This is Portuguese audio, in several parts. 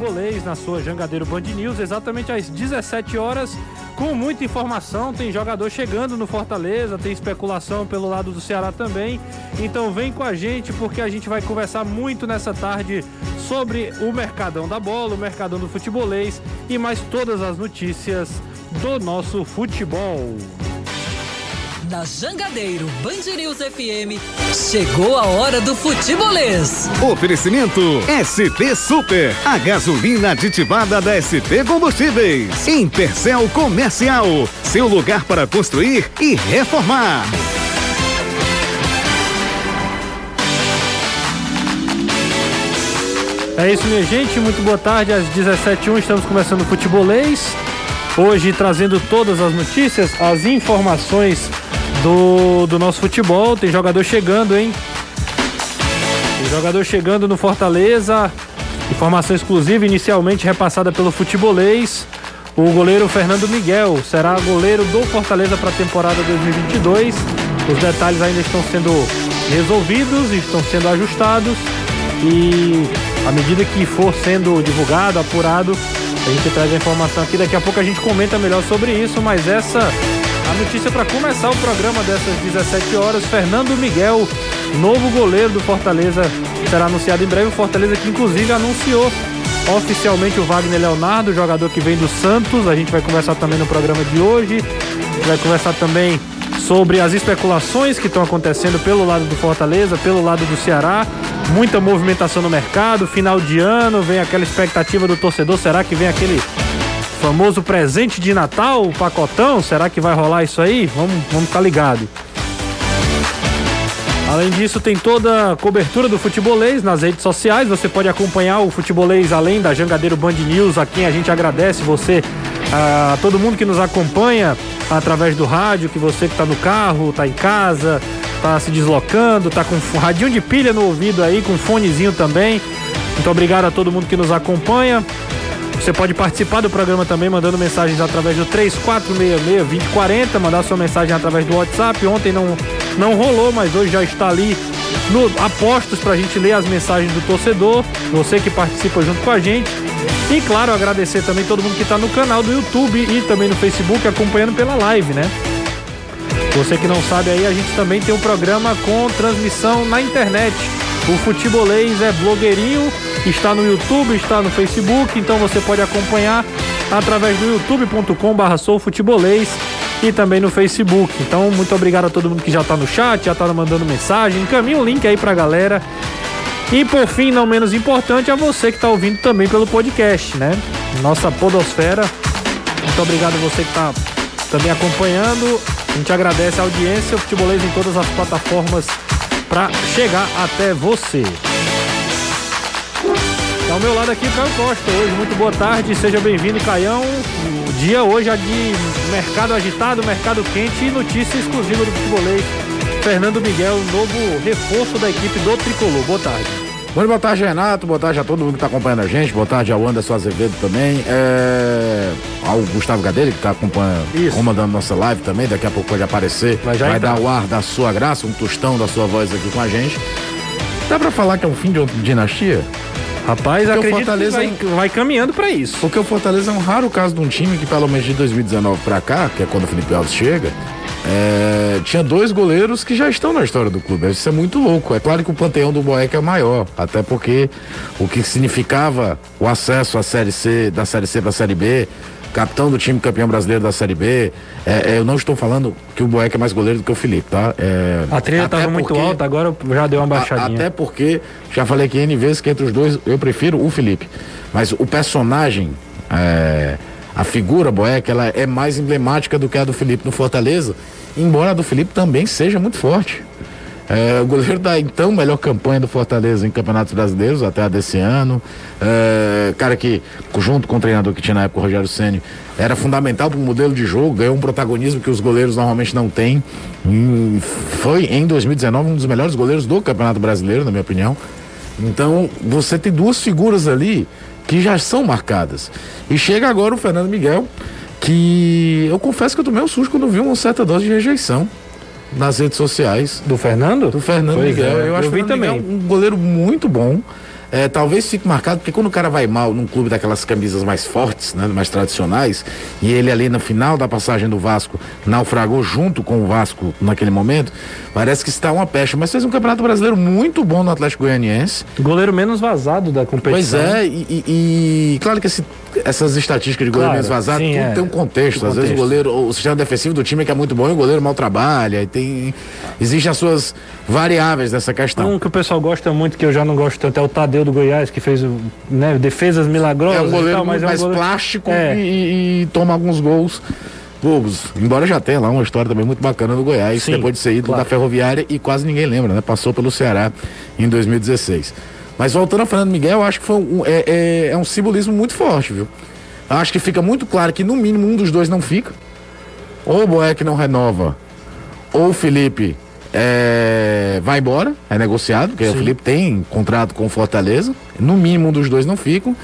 Futebolês na sua Jangadeiro Band News, exatamente às 17 horas, com muita informação. Tem jogador chegando no Fortaleza, tem especulação pelo lado do Ceará também. Então vem com a gente porque a gente vai conversar muito nessa tarde sobre o Mercadão da Bola, o Mercadão do Futebolês e mais todas as notícias do nosso futebol na Jangadeiro Band News FM, chegou a hora do futebolês. Oferecimento SP Super, a gasolina aditivada da SP Combustíveis. Intercel Comercial, seu lugar para construir e reformar. É isso, minha gente. Muito boa tarde. Às 17h01 estamos começando o futebolês. Hoje trazendo todas as notícias, as informações do, do nosso futebol. Tem jogador chegando, hein? Tem jogador chegando no Fortaleza. Informação exclusiva, inicialmente repassada pelo futebolês. O goleiro Fernando Miguel será goleiro do Fortaleza para a temporada 2022. Os detalhes ainda estão sendo resolvidos, estão sendo ajustados e à medida que for sendo divulgado, apurado, a gente traz a informação aqui. Daqui a pouco a gente comenta melhor sobre isso, mas essa a notícia para começar o programa dessas 17 horas, Fernando Miguel, novo goleiro do Fortaleza, será anunciado em breve. O Fortaleza que inclusive anunciou oficialmente o Wagner Leonardo, jogador que vem do Santos. A gente vai conversar também no programa de hoje. Vai conversar também sobre as especulações que estão acontecendo pelo lado do Fortaleza, pelo lado do Ceará. Muita movimentação no mercado, final de ano, vem aquela expectativa do torcedor. Será que vem aquele famoso presente de Natal, o pacotão, será que vai rolar isso aí? Vamos, vamos ficar ligado. Além disso, tem toda a cobertura do futebolês nas redes sociais. Você pode acompanhar o futebolês além da Jangadeiro Band News, a quem a gente agradece você, a todo mundo que nos acompanha através do rádio, que você que está no carro, está em casa, está se deslocando, está com radinho de pilha no ouvido aí, com fonezinho também. Muito obrigado a todo mundo que nos acompanha. Você pode participar do programa também mandando mensagens através do 3466-2040, mandar sua mensagem através do WhatsApp. Ontem não, não rolou, mas hoje já está ali no apostos para a gente ler as mensagens do torcedor. Você que participa junto com a gente. E claro, agradecer também todo mundo que está no canal do YouTube e também no Facebook acompanhando pela live, né? Você que não sabe aí, a gente também tem um programa com transmissão na internet. O Futebolês é blogueirinho está no YouTube, está no Facebook, então você pode acompanhar através do youtube.com/barra soufutebolês e também no Facebook. Então, muito obrigado a todo mundo que já está no chat, já está mandando mensagem. Encaminha o link aí para a galera. E por fim, não menos importante, a você que está ouvindo também pelo podcast, né? Nossa Podosfera. Muito obrigado a você que está também acompanhando. A gente agradece a audiência, o futebolês em todas as plataformas para chegar até você. Ao meu lado aqui, Caio Costa. Hoje, muito boa tarde, seja bem-vindo, Caião. O dia hoje é de mercado agitado, mercado quente e notícia exclusiva do futebolês. Fernando Miguel, novo reforço da equipe do Tricolor. Boa tarde. Boa tarde, Renato. Boa tarde a todo mundo que está acompanhando a gente. Boa tarde ao Anderson Azevedo também. É... Ao Gustavo Gadelha, que está acompanhando, Isso. comandando nossa live também. Daqui a pouco pode aparecer. Vai, vai dar o ar da sua graça, um tostão da sua voz aqui com a gente. Dá para falar que é um fim de dinastia? Rapaz, porque acredito Fortaleza vai, vai caminhando para isso. Porque o Fortaleza é um raro caso de um time que, pelo menos de 2019 para cá, que é quando o Felipe Alves chega, é, tinha dois goleiros que já estão na história do clube. Isso é muito louco. É claro que o panteão do Boeck é maior, até porque o que significava o acesso à série C, da série C para a série B, capitão do time campeão brasileiro da Série B. É, é, eu não estou falando que o Boeck é mais goleiro do que o Felipe, tá? É, a trilha estava muito alta, agora já deu uma baixadinha. A, até porque, já falei aqui N vezes que entre os dois eu prefiro o Felipe. Mas o personagem, é, a figura Boeck, ela é mais emblemática do que a do Felipe no Fortaleza, embora a do Felipe também seja muito forte. É, o goleiro da então melhor campanha do Fortaleza em campeonatos brasileiros até a desse ano. É, cara que, junto com o treinador que tinha na época, o Rogério Senni, era fundamental para o modelo de jogo, ganhou um protagonismo que os goleiros normalmente não têm. Foi em 2019 um dos melhores goleiros do Campeonato Brasileiro, na minha opinião. Então, você tem duas figuras ali que já são marcadas. E chega agora o Fernando Miguel, que eu confesso que eu tomei um susto quando vi uma certa dose de rejeição nas redes sociais. Do Fernando? Do Fernando pois Miguel. É. Eu, eu acho vi também. um goleiro muito bom. É, talvez fique marcado, porque quando o cara vai mal num clube daquelas camisas mais fortes, né, mais tradicionais, e ele ali no final da passagem do Vasco naufragou junto com o Vasco naquele momento, parece que está uma pecha. Mas fez um campeonato brasileiro muito bom no Atlético Goianiense. Goleiro menos vazado da competição. Pois é, e, e, e claro que esse, essas estatísticas de goleiro Claro, menos vazado, sim, tudo é. tem um contexto. Às vezes o contexto. goleiro, o sistema defensivo do time é que é muito bom e o goleiro mal trabalha. E tem. Existem as suas variáveis dessa questão. Um que o pessoal gosta muito, que eu já não gosto tanto, é o Tadeu do Goiás, que fez né, defesas milagrosas. É um goleiro tal, mas muito é um mais goleiro- plástico É. e, e- toma alguns gols bobos. Embora já tenha lá uma história também muito bacana do Goiás, Sim, depois de ser ídolo claro. da Ferroviária e quase ninguém lembra, né? Passou pelo Ceará em 2016. Mas voltando ao Fernando Miguel, eu acho que foi um, é, é- é um simbolismo muito forte, viu? Eu Acho que fica muito claro que no mínimo um dos dois não fica. Ou o Boeck não renova, ou o Felipe é, vai embora, é negociado, porque o Felipe tem contrato com o Fortaleza. No mínimo um dos dois não ficam.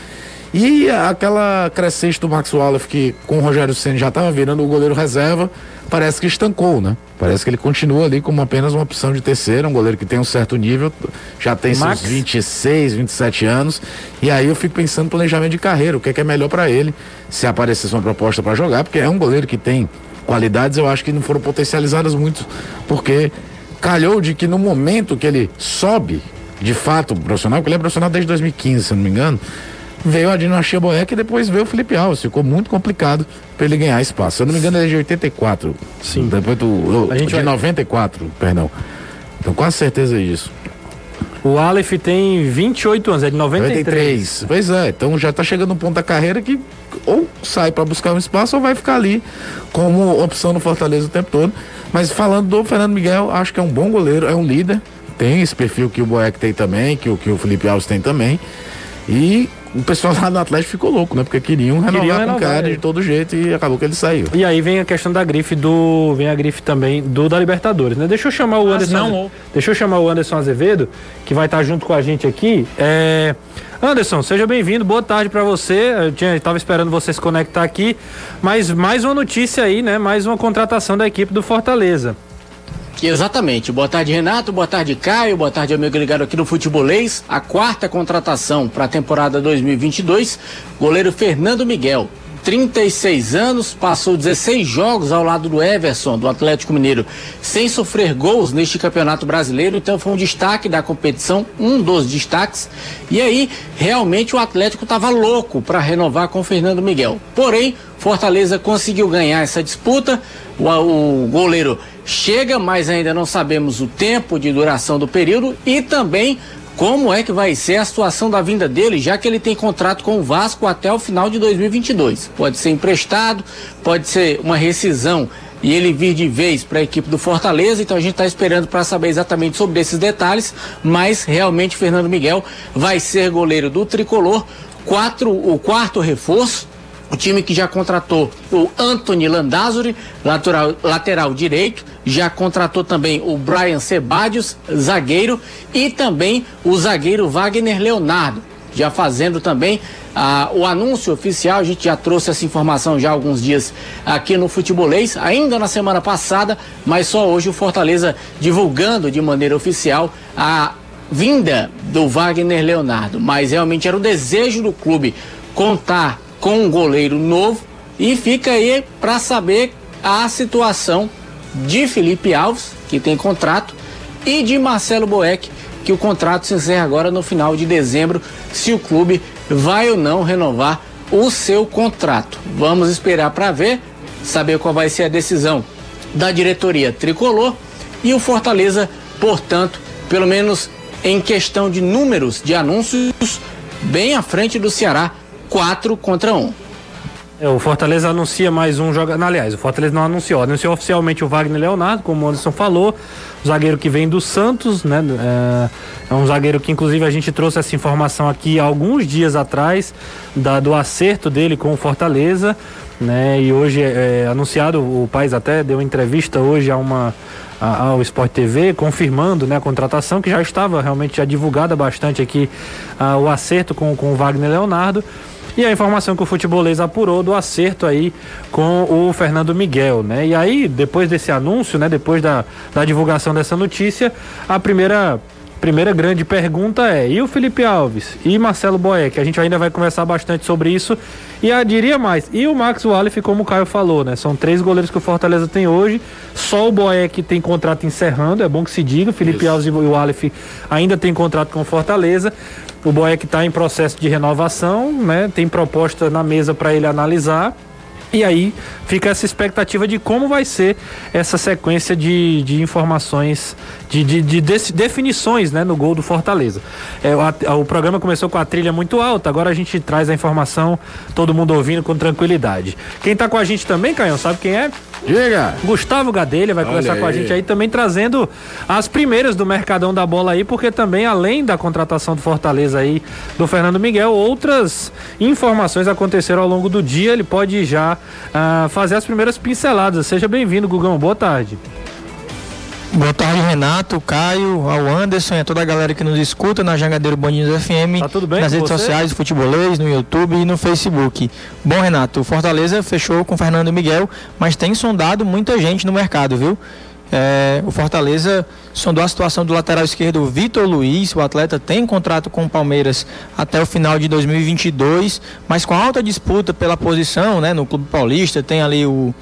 E aquela crescente do Max Wallace que com o Rogério Senna já estava virando o goleiro reserva, parece que estancou, né? Parece que ele continua ali como apenas uma opção de terceiro, um goleiro que tem um certo nível, já tem Max? seus 26, 27 anos. E aí eu fico pensando no planejamento de carreira, o que é, que é melhor para ele, se aparecesse uma proposta para jogar, porque é um goleiro que tem qualidades, eu acho que não foram potencializadas muito, porque calhou de que no momento que ele sobe, de fato, profissional, porque ele é profissional desde 2015, se não me engano, veio a Dinastia Boeck e depois veio o Felipe Alves. Ficou muito complicado para ele ganhar espaço. Se eu não me engano, ele é de 84. Sim. Depois do. A gente de vai- 94, perdão. Então, quase certeza disso. O Aleph tem 28 anos, é de 93. 93. Pois é, então já tá chegando um ponto da carreira que ou sai para buscar um espaço ou vai ficar ali como opção no Fortaleza o tempo todo. Mas falando do Fernando Miguel, acho que é um bom goleiro, é um líder. Tem esse perfil que o Boeck tem também, que o, que o Felipe Alves tem também. E o pessoal lá do Atlético ficou louco, né? Porque queriam renovar Queriam com o renovar, cara é. de todo jeito e acabou que ele saiu. E aí vem a questão da grife do. Vem a grife também do da Libertadores, né? Deixa eu chamar o Mas Anderson. não, Aze- ou- Deixa eu chamar o Anderson Azevedo, que vai estar junto com a gente aqui. É... Anderson, seja bem-vindo, boa tarde pra você. Eu tinha, tava esperando você se conectar aqui. Mas mais uma notícia aí, né? Mais uma contratação da equipe do Fortaleza. Exatamente. Boa tarde, Renato. Boa tarde, Caio. Boa tarde, amigo ligado aqui no Futebolês. A quarta contratação para a temporada 2022, goleiro Fernando Miguel. 36 anos, passou 16 jogos ao lado do Everson, do Atlético Mineiro, sem sofrer gols neste campeonato brasileiro, então foi um destaque da competição, um dos destaques. E aí, realmente o Atlético estava louco para renovar com o Fernando Miguel. Porém, Fortaleza conseguiu ganhar essa disputa. O, o goleiro chega, mas ainda não sabemos o tempo de duração do período e também como é que vai ser a situação da vinda dele, já que ele tem contrato com o Vasco até o final de 2022. Pode ser emprestado, pode ser uma rescisão e ele vir de vez para a equipe do Fortaleza, então a gente está esperando para saber exatamente sobre esses detalhes, mas realmente Fernando Miguel vai ser goleiro do tricolor, quatro, o quarto reforço o time que já contratou o Anthony Landázuri, lateral, lateral direito, já contratou também o Brian Sebadios, zagueiro, e também o zagueiro Wagner Leonardo, já fazendo também ah, o anúncio oficial. A gente já trouxe essa informação já há alguns dias aqui no Futebolês, ainda na semana passada, mas só hoje o Fortaleza divulgando de maneira oficial a vinda do Wagner Leonardo. Mas realmente era o desejo do clube contar com um goleiro novo e fica aí para saber a situação de Felipe Alves, que tem contrato, e de Marcelo Boeck, que o contrato se encerra agora no final de dezembro, se o clube vai ou não renovar o seu contrato. Vamos esperar para ver, saber qual vai ser a decisão da diretoria tricolor e o Fortaleza, portanto, pelo menos em questão de números de anúncios, bem à frente do Ceará, 4 contra 1. É, o Fortaleza anuncia mais um jogador. Aliás, o Fortaleza não anunciou. Anunciou oficialmente o Wagner Leonardo, como o Anderson falou. O zagueiro que vem do Santos, né? É, é um zagueiro que, inclusive, a gente trouxe essa informação aqui alguns dias atrás, da, do acerto dele com o Fortaleza. Né? E hoje é, é anunciado, o País até deu entrevista hoje a uma ao Sport TV, confirmando né, a contratação, que já estava realmente já divulgada bastante aqui ah, o acerto com, com o Wagner Leonardo. E a informação que o futebolês apurou do acerto aí com o Fernando Miguel, né? E aí, depois desse anúncio, né? Depois da, da divulgação dessa notícia, a primeira primeira grande pergunta é: e o Felipe Alves e Marcelo Boeck? A gente ainda vai conversar bastante sobre isso. E eu diria mais: e o Max Wallace, como o Caio falou, né? São três goleiros que o Fortaleza tem hoje. Só o Boeck tem contrato encerrando, é bom que se diga. O Felipe isso. Alves e o Wallace ainda tem contrato com o Fortaleza. O Boeck está em processo de renovação, né? Tem proposta na mesa para ele analisar. E aí fica essa expectativa de como vai ser essa sequência de, de informações, de, de, de definições né, no gol do Fortaleza. É, o, o, programa começou com a trilha muito alta, agora a gente traz a informação, todo mundo ouvindo com tranquilidade. Quem está com a gente também, Caio, sabe quem é? Diga! Gustavo Gadelha vai Olha conversar aí. com a gente aí também trazendo as primeiras do Mercadão da Bola aí, porque também além da contratação do Fortaleza aí do Fernando Miguel, outras informações aconteceram ao longo do dia. Ele pode já uh, fazer as primeiras pinceladas. Seja bem-vindo, Gugão. Boa tarde. Boa tarde, Renato, Caio, ao Anderson e a toda a galera que nos escuta na Jangadeiro Boninhos FM, tá tudo bem nas redes você? sociais, futebolês, no YouTube e no Facebook. Bom, Renato, o Fortaleza fechou com Fernando Miguel, mas tem sondado muita gente no mercado, viu? É, o Fortaleza sondou a situação do lateral esquerdo Vitor Luiz. O atleta tem contrato com o Palmeiras até o final de 2022, mas com alta disputa pela posição né, no Clube Paulista. Tem ali o,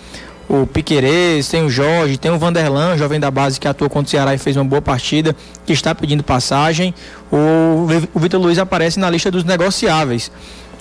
o Piquerez, tem o Jorge, tem o Vanderlan, jovem da base que atuou contra o Ceará e fez uma boa partida, que está pedindo passagem. O, o Vitor Luiz aparece na lista dos negociáveis.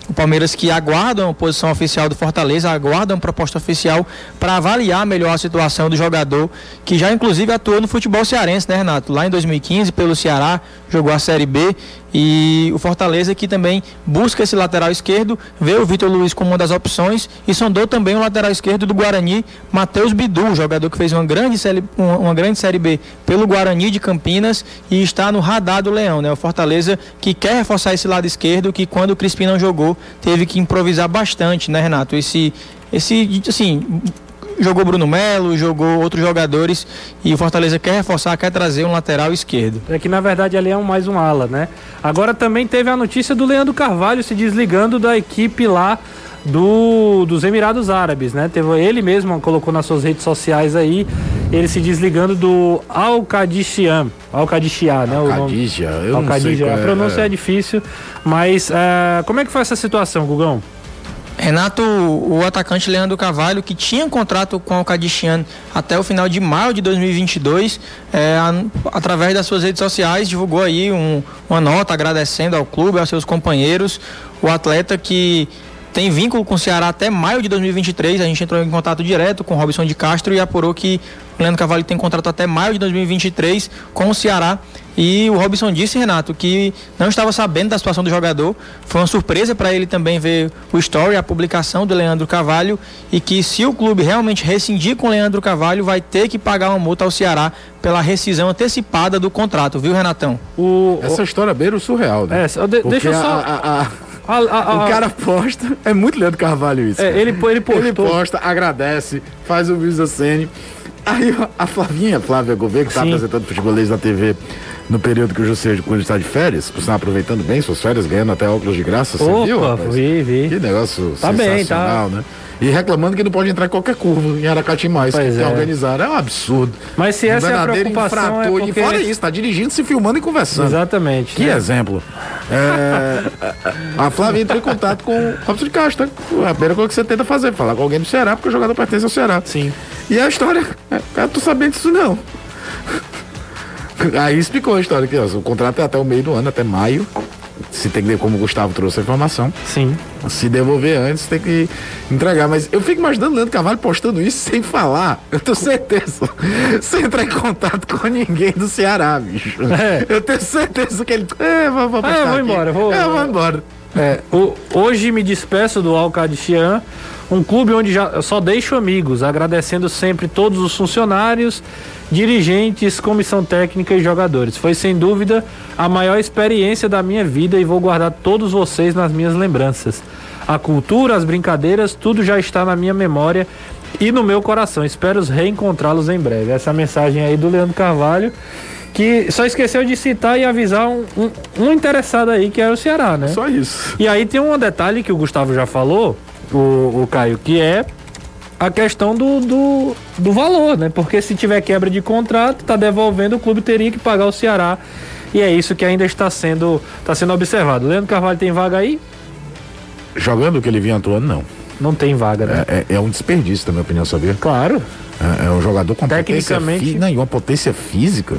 O Palmeiras que aguarda uma posição oficial do Fortaleza, aguarda uma proposta oficial para avaliar melhor a situação do jogador, que já inclusive atuou no futebol cearense, né, Renato? Lá em 2015 pelo Ceará, jogou a Série B e o Fortaleza que também busca esse lateral esquerdo, vê o Vitor Luiz como uma das opções e sondou também o lateral esquerdo do Guarani, Matheus Bidu, jogador que fez uma grande, série, uma, grande Série B pelo Guarani de Campinas e está no radar do Leão, né? O Fortaleza que quer reforçar esse lado esquerdo, que quando o Crispim não jogou, teve que improvisar bastante, né, Renato? Esse, esse assim, jogou Bruno Melo, jogou outros jogadores e o Fortaleza quer reforçar, quer trazer um lateral esquerdo. É que na verdade ali é um, mais um ala, né? Agora também teve a notícia do Leandro Carvalho se desligando da equipe lá do, dos Emirados Árabes, né? Teve, ele mesmo colocou nas suas redes sociais aí, ele se desligando do Al Qadishian, Al Qadishian, né? Al Qadishian, eu Al não sei A pronúncia é, é difícil, mas uh, como é que foi essa situação, Gugão? Renato, o atacante Leandro Carvalho, que tinha contrato com o Cadiciano até o final de maio de 2022, é, a, através das suas redes sociais, divulgou aí um, uma nota agradecendo ao clube, aos seus companheiros. O atleta que tem vínculo com o Ceará até maio de 2023. A gente entrou em contato direto com o Robson de Castro e apurou que o Leandro Cavalli tem contrato até maio de 2023 com o Ceará. E o Robson disse, Renato, que não estava sabendo da situação do jogador. Foi uma surpresa para ele também ver o story, a publicação do Leandro Cavalho. E que se o clube realmente rescindir com o Leandro Cavalho, vai ter que pagar uma multa ao Ceará pela rescisão antecipada do contrato, viu, Renatão? O, Essa história é beira o surreal, né? É, de, deixa eu só. A, a, a, o cara posta, é muito Leandro Carvalho isso. É, ele, ele postou. Ele posta, agradece, faz o vídeo. Aí a Flavinha, Flávia Gouveia, que está apresentando futebolês na TV no período que o José quando está de férias, por estar aproveitando bem suas férias, ganhando até óculos de graça, você Opa, viu? Rapaz? Vi, vi. Que negócio tá sensacional, bem, tá. né? E reclamando que não pode entrar em qualquer curva em Aracati mais, pois que é. organizaram. É um absurdo. Mas se essa é a preocupação é porque... E fora isso, tá dirigindo, se filmando e conversando. Exatamente. Que né? exemplo. É... a Flávia entrou em contato com o Robson de Castro. É a primeira coisa que você tenta fazer, falar com alguém do Ceará, porque o jogador pertence ao Ceará. Sim. E a história, é, cara, tô sabendo disso não. Aí explicou a história que ó, o contrato é até o meio do ano, até maio se tem que, como o Gustavo trouxe a informação. Sim. Se devolver antes, tem que entregar. Mas eu fico imaginando o Leandro Carvalho postando isso sem falar. Eu tenho certeza. sem entrar em contato com ninguém do Ceará, bicho. É. Eu tenho certeza que ele. É, vou, vou, eu vou embora. Vou, é, vou embora. É, o, hoje me despeço do Alcadichian, um clube onde já só deixo amigos, agradecendo sempre todos os funcionários dirigentes, comissão técnica e jogadores. Foi sem dúvida a maior experiência da minha vida e vou guardar todos vocês nas minhas lembranças. A cultura, as brincadeiras, tudo já está na minha memória e no meu coração. Espero reencontrá-los em breve. Essa é mensagem aí do Leandro Carvalho, que só esqueceu de citar e avisar um, um, um interessado aí, que era o Ceará, né? Só isso. E aí tem um detalhe que o Gustavo já falou, o, o Caio, que é a questão do, do, do valor, né? Porque se tiver quebra de contrato, tá devolvendo, o clube teria que pagar o Ceará E é isso que ainda está sendo, está sendo observado. Leandro Carvalho tem vaga aí? Jogando o que ele vinha atuando, não. Não tem vaga, né? É, é, é um desperdício, na minha opinião, sabia? Claro. É, é um jogador com Tecnicamente- potência, fi- não, e uma potência física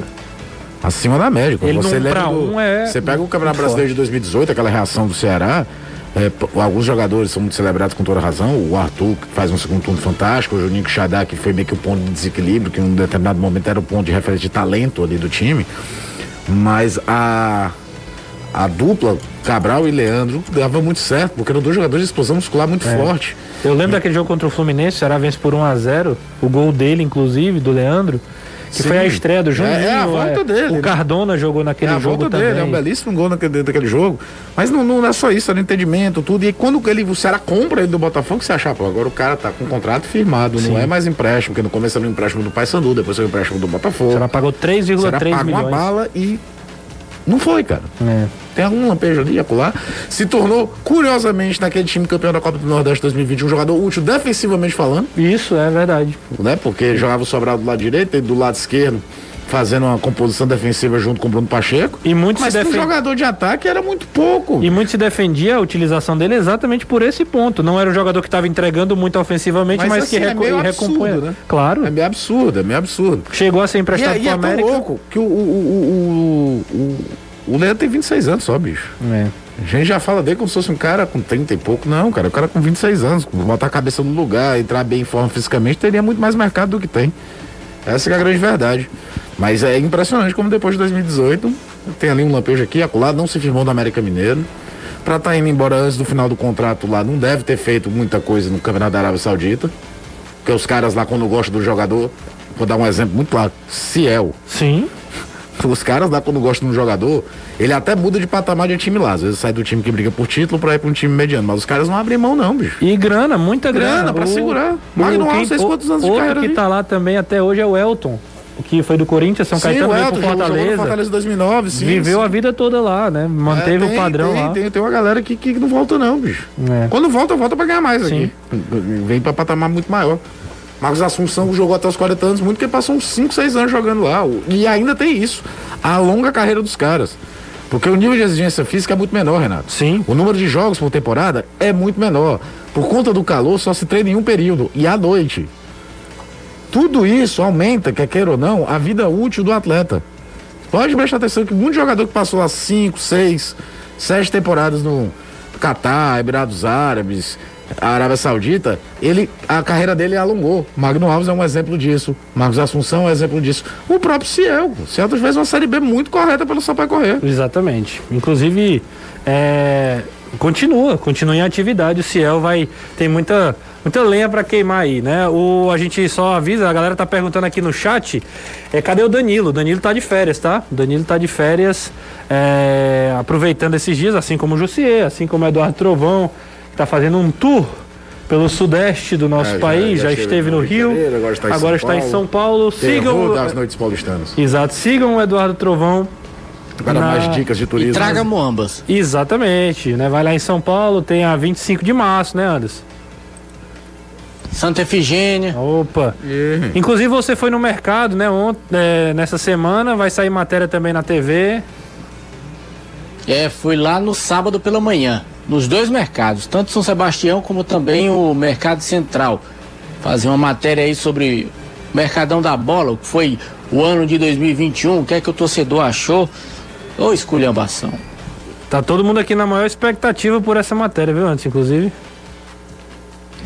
acima da média. Ele você pra do- um é Você pega o Campeonato Brasileiro de 2018, aquela reação do Ceará. É, alguns jogadores são muito celebrados com toda razão. O Arthur, que faz um segundo turno fantástico. O Juninho Quixadá, que foi meio que o ponto de desequilíbrio, que em um determinado momento era o ponto de referência de talento ali do time. Mas a, a dupla, Cabral e Leandro, dava muito certo, porque eram dois jogadores de explosão muscular muito É. forte. Eu lembro daquele jogo contra o Fluminense, o Ceará vence por 1 a 0 o gol dele, inclusive, do Leandro, que Sim. foi a estreia do Juninho. É, é a volta é, dele, O né? Cardona jogou naquele é a jogo volta também. dele, é um belíssimo gol naquele, daquele jogo. Mas não, não é só isso, é no entendimento, tudo. E quando ele, o Ceará compra ele do Botafogo, você acha, pô, agora o cara tá com um contrato firmado, não Sim. é mais empréstimo, porque no começo era um empréstimo do Paysandu, depois foi um empréstimo do O Botafogo. Ceará pagou O Ceará 3,3 paga uma milhões. bala e não foi, cara. É. Tem algum lampejo ali, acolá. Se tornou, curiosamente, naquele time campeão da Copa do Nordeste 2020, um jogador útil defensivamente falando, Isso, é verdade. né? Porque jogava o Sobral do lado direito e do lado esquerdo, fazendo uma composição defensiva junto com o Bruno Pacheco. E muito Mas se um defende. jogador de ataque era muito pouco. E muito se defendia a utilização dele exatamente por esse ponto. Não era um jogador que estava entregando muito ofensivamente, mas, Mas, assim, que é reco meio recompunha. absurdo, né? Claro. É meio absurdo, é meio absurdo. Chegou a ser emprestado é- e pro é tão América. louco que o, o, o, o, o, o Leandro tem 26 anos só, bicho. É. A gente já fala dele como se fosse um cara com 30 e pouco. Não, cara, o cara com 26 anos, botar a cabeça no lugar, entrar bem em forma fisicamente, teria muito mais mercado do que tem. Essa que é a grande verdade. Mas é impressionante como depois de 2018 tem ali um lampejo aqui, acolá, não se firmou no América Mineiro. Pra estar indo embora antes do final do contrato lá, não deve ter feito muita coisa no Campeonato da Arábia Saudita. Porque os caras lá, quando gostam do jogador, vou dar um exemplo muito claro: Ciel. Sim. Os caras lá, quando gostam do jogador, ele até muda de patamar de time lá. Às vezes sai do time que briga por título pra ir pra um time mediano. Mas os caras não abrem mão, não, bicho. E grana, muita grana. Grana pra segurar. Magno o- quantos anos de outro carreira que ali? tá lá também até hoje é o Elton, que foi do Corinthians, São Sim, Caetano, o veio Elton pro jogou no Fortaleza. Fortaleza 2009, sim. viveu sim. a vida toda lá, né? Manteve É, o tem, padrão tem, lá. Tem, tem uma galera que, que não volta, não, bicho. É. Quando volta, volta pra ganhar mais Sim. aqui. Vem pra patamar muito maior. Marcos Assunção jogou até os 40 anos, muito porque passou uns 5, 6 anos jogando lá. E ainda tem isso. A longa carreira dos caras. Porque o nível de exigência física é muito menor, Renato. Sim. O número de jogos por temporada é muito menor. Por conta do calor, só se treina em um período e à noite. Tudo isso aumenta, quer queira ou não, a vida útil do atleta. Pode prestar atenção que muito jogador que passou lá 5, 6, 7 temporadas no Catar, Emirados Árabes, Arábia Saudita, ele, a carreira dele alongou. Magno Alves é um exemplo disso. Marcos Assunção é um exemplo disso. O próprio Ciel. O Ciel fez uma Série B muito correta pelo Sampaio Correr. Exatamente. Inclusive, é, continua, continua em atividade. O Ciel vai. Tem muita, muita lenha para queimar aí, né? O, a gente só avisa, a galera tá perguntando aqui no chat. É, cadê o Danilo? O Danilo tá de férias, tá? O Danilo tá de férias, é, aproveitando esses dias, assim como o Jussier, assim como o Eduardo Trovão, que tá fazendo um tour pelo sudeste do nosso É, já- país, já, já esteve esteve no Rio Janeiro, agora está em agora São está em Paulo. São Paulo. Sigam. Das noites paulistanas. Exato, sigam o Eduardo Trovão. Para Na- mais dicas de turismo. E traga moambas. Exatamente, né? Vai lá em São Paulo, tem a 25 de março, né, Anderson? Santa Efigênia. Opa. Inclusive você foi no mercado, né, ontem, é, nessa semana, vai sair matéria também na TV. É, fui lá no sábado pela manhã, nos dois mercados, tanto São Sebastião como também o Mercado Central. Fazer uma matéria aí sobre o Mercadão da Bola, o que foi o ano de 2021, o que é que o torcedor achou. Ô esculhambação. Tá todo mundo aqui na maior expectativa por essa matéria, viu, antes, inclusive?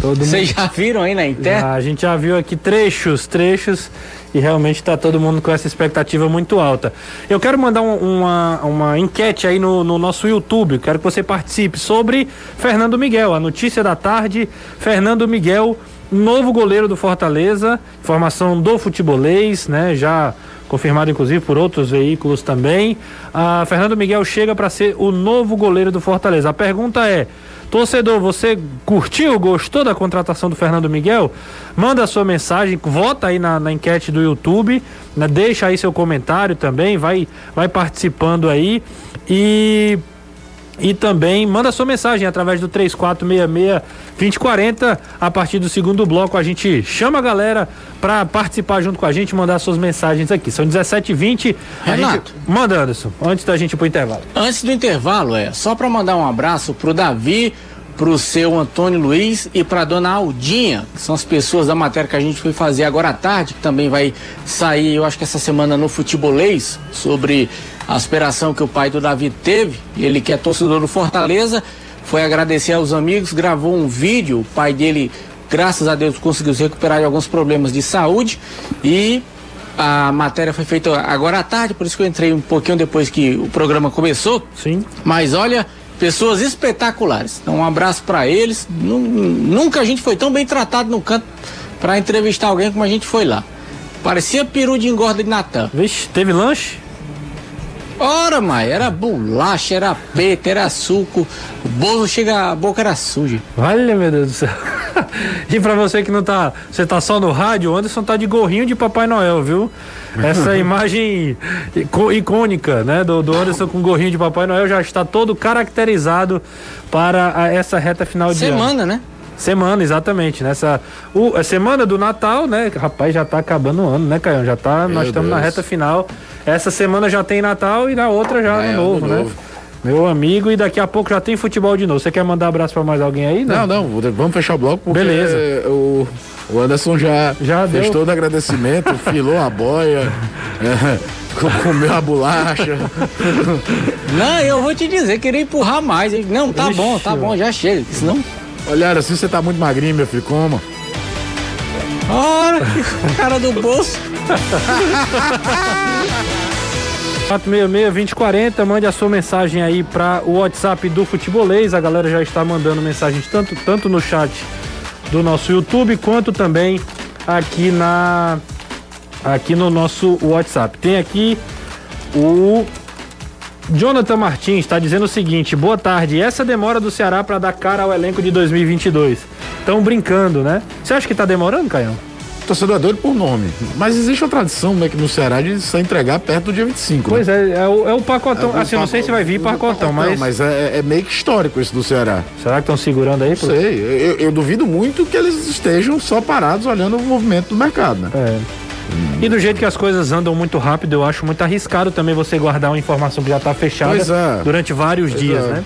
Todo mundo. Vocês já viram aí na internet? A gente já viu aqui trechos, trechos, e realmente tá todo mundo com essa expectativa muito alta. Eu quero mandar um- uma, uma enquete aí no, no nosso YouTube, quero que você participe sobre Fernando Miguel, a notícia da tarde, Fernando Miguel, novo goleiro do Fortaleza, informação do futebolês, né, já confirmado inclusive por outros veículos também. Ah, Fernando Miguel chega para ser o novo goleiro do Fortaleza. A pergunta é: Torcedor, você curtiu, gostou da contratação do Fernando Miguel? Manda sua mensagem, vota aí na, na enquete do YouTube, né? deixa aí seu comentário também, vai, vai participando aí. E E também manda sua mensagem através do 3466-2040. A partir do segundo bloco, a gente chama a galera para participar junto com a gente, mandar suas mensagens aqui. São 17h20. Renato. Gente... Manda, Anderson, antes da gente ir pro intervalo. Antes do intervalo, é só para mandar um abraço pro Davi, pro seu Antônio Luiz e pra dona Aldinha, que são as pessoas da matéria que a gente foi fazer agora à tarde, que também vai sair, eu acho que essa semana no Futebolês, sobre a aspiração que o pai do Davi teve, ele que é torcedor do Fortaleza, foi agradecer aos amigos, gravou um vídeo, o pai dele, graças a Deus, conseguiu se recuperar de alguns problemas de saúde e a matéria foi feita agora à tarde, por isso que eu entrei um pouquinho depois que o programa começou. Sim. Mas olha, pessoas espetaculares. Então, um abraço para eles. Nunca a gente foi tão bem tratado no canto para entrevistar alguém como a gente foi lá. Parecia peru de engorda de Natan. Vixe, teve lanche? Ora, mãe, era bolacha, era peta, era suco. O bolo chega, a boca era suja. Olha, meu Deus do céu. e pra você que não tá. Você tá só no rádio, o Anderson tá de gorrinho de Papai Noel, viu? Essa imagem icônica, né? Do, do Anderson com gorrinho de Papai Noel já está todo caracterizado para a, essa reta final de Semana, ano. Semana, né? Semana, exatamente. Nessa o, a semana do Natal, né? Rapaz, já tá acabando o ano, né, Caião? Já tá, Meu nós estamos na reta final. Essa semana já tem Natal e na outra já é, ano novo, ano né? Novo. Meu amigo, e daqui a pouco já tem futebol de novo. Você quer mandar abraço para mais alguém aí? Não, não, não vamos fechar o bloco porque Beleza. o, o Anderson já, já fez deu. todo agradecimento, filou a boia, é, comeu a bolacha. Não, eu vou te dizer, queria empurrar mais. Não, tá Ixi, bom, tá bom, já chega. Senão. Olha, assim você tá muito magrinho, meu filho, coma. Ora, cara do bolso. 466-2040, mande a sua mensagem aí para o WhatsApp do Futebolês. A galera já está mandando mensagens tanto, tanto no chat do nosso YouTube quanto também aqui na aqui no nosso WhatsApp. Tem aqui o Jonathan Martins está dizendo o seguinte: boa tarde. Essa demora do Ceará para dar cara ao elenco de 2022. Estão brincando, né? Você acha que está demorando, Caião? torcedor é doido por nome. Mas existe uma tradição né, que no Ceará de se entregar perto do dia 25. Né? Pois né? é, é o, é o pacotão. É, assim, não sei se vai vir pacotão, pacotão mas. Mas é, é, meio que histórico isso do Ceará. Será que estão segurando aí? Não sei. Eu, eu, duvido muito que eles estejam só parados olhando o movimento do mercado, né? É. Hum. E do jeito que as coisas andam muito rápido, eu acho muito arriscado também você guardar uma informação que já está fechada é. durante vários pois dias, é. né?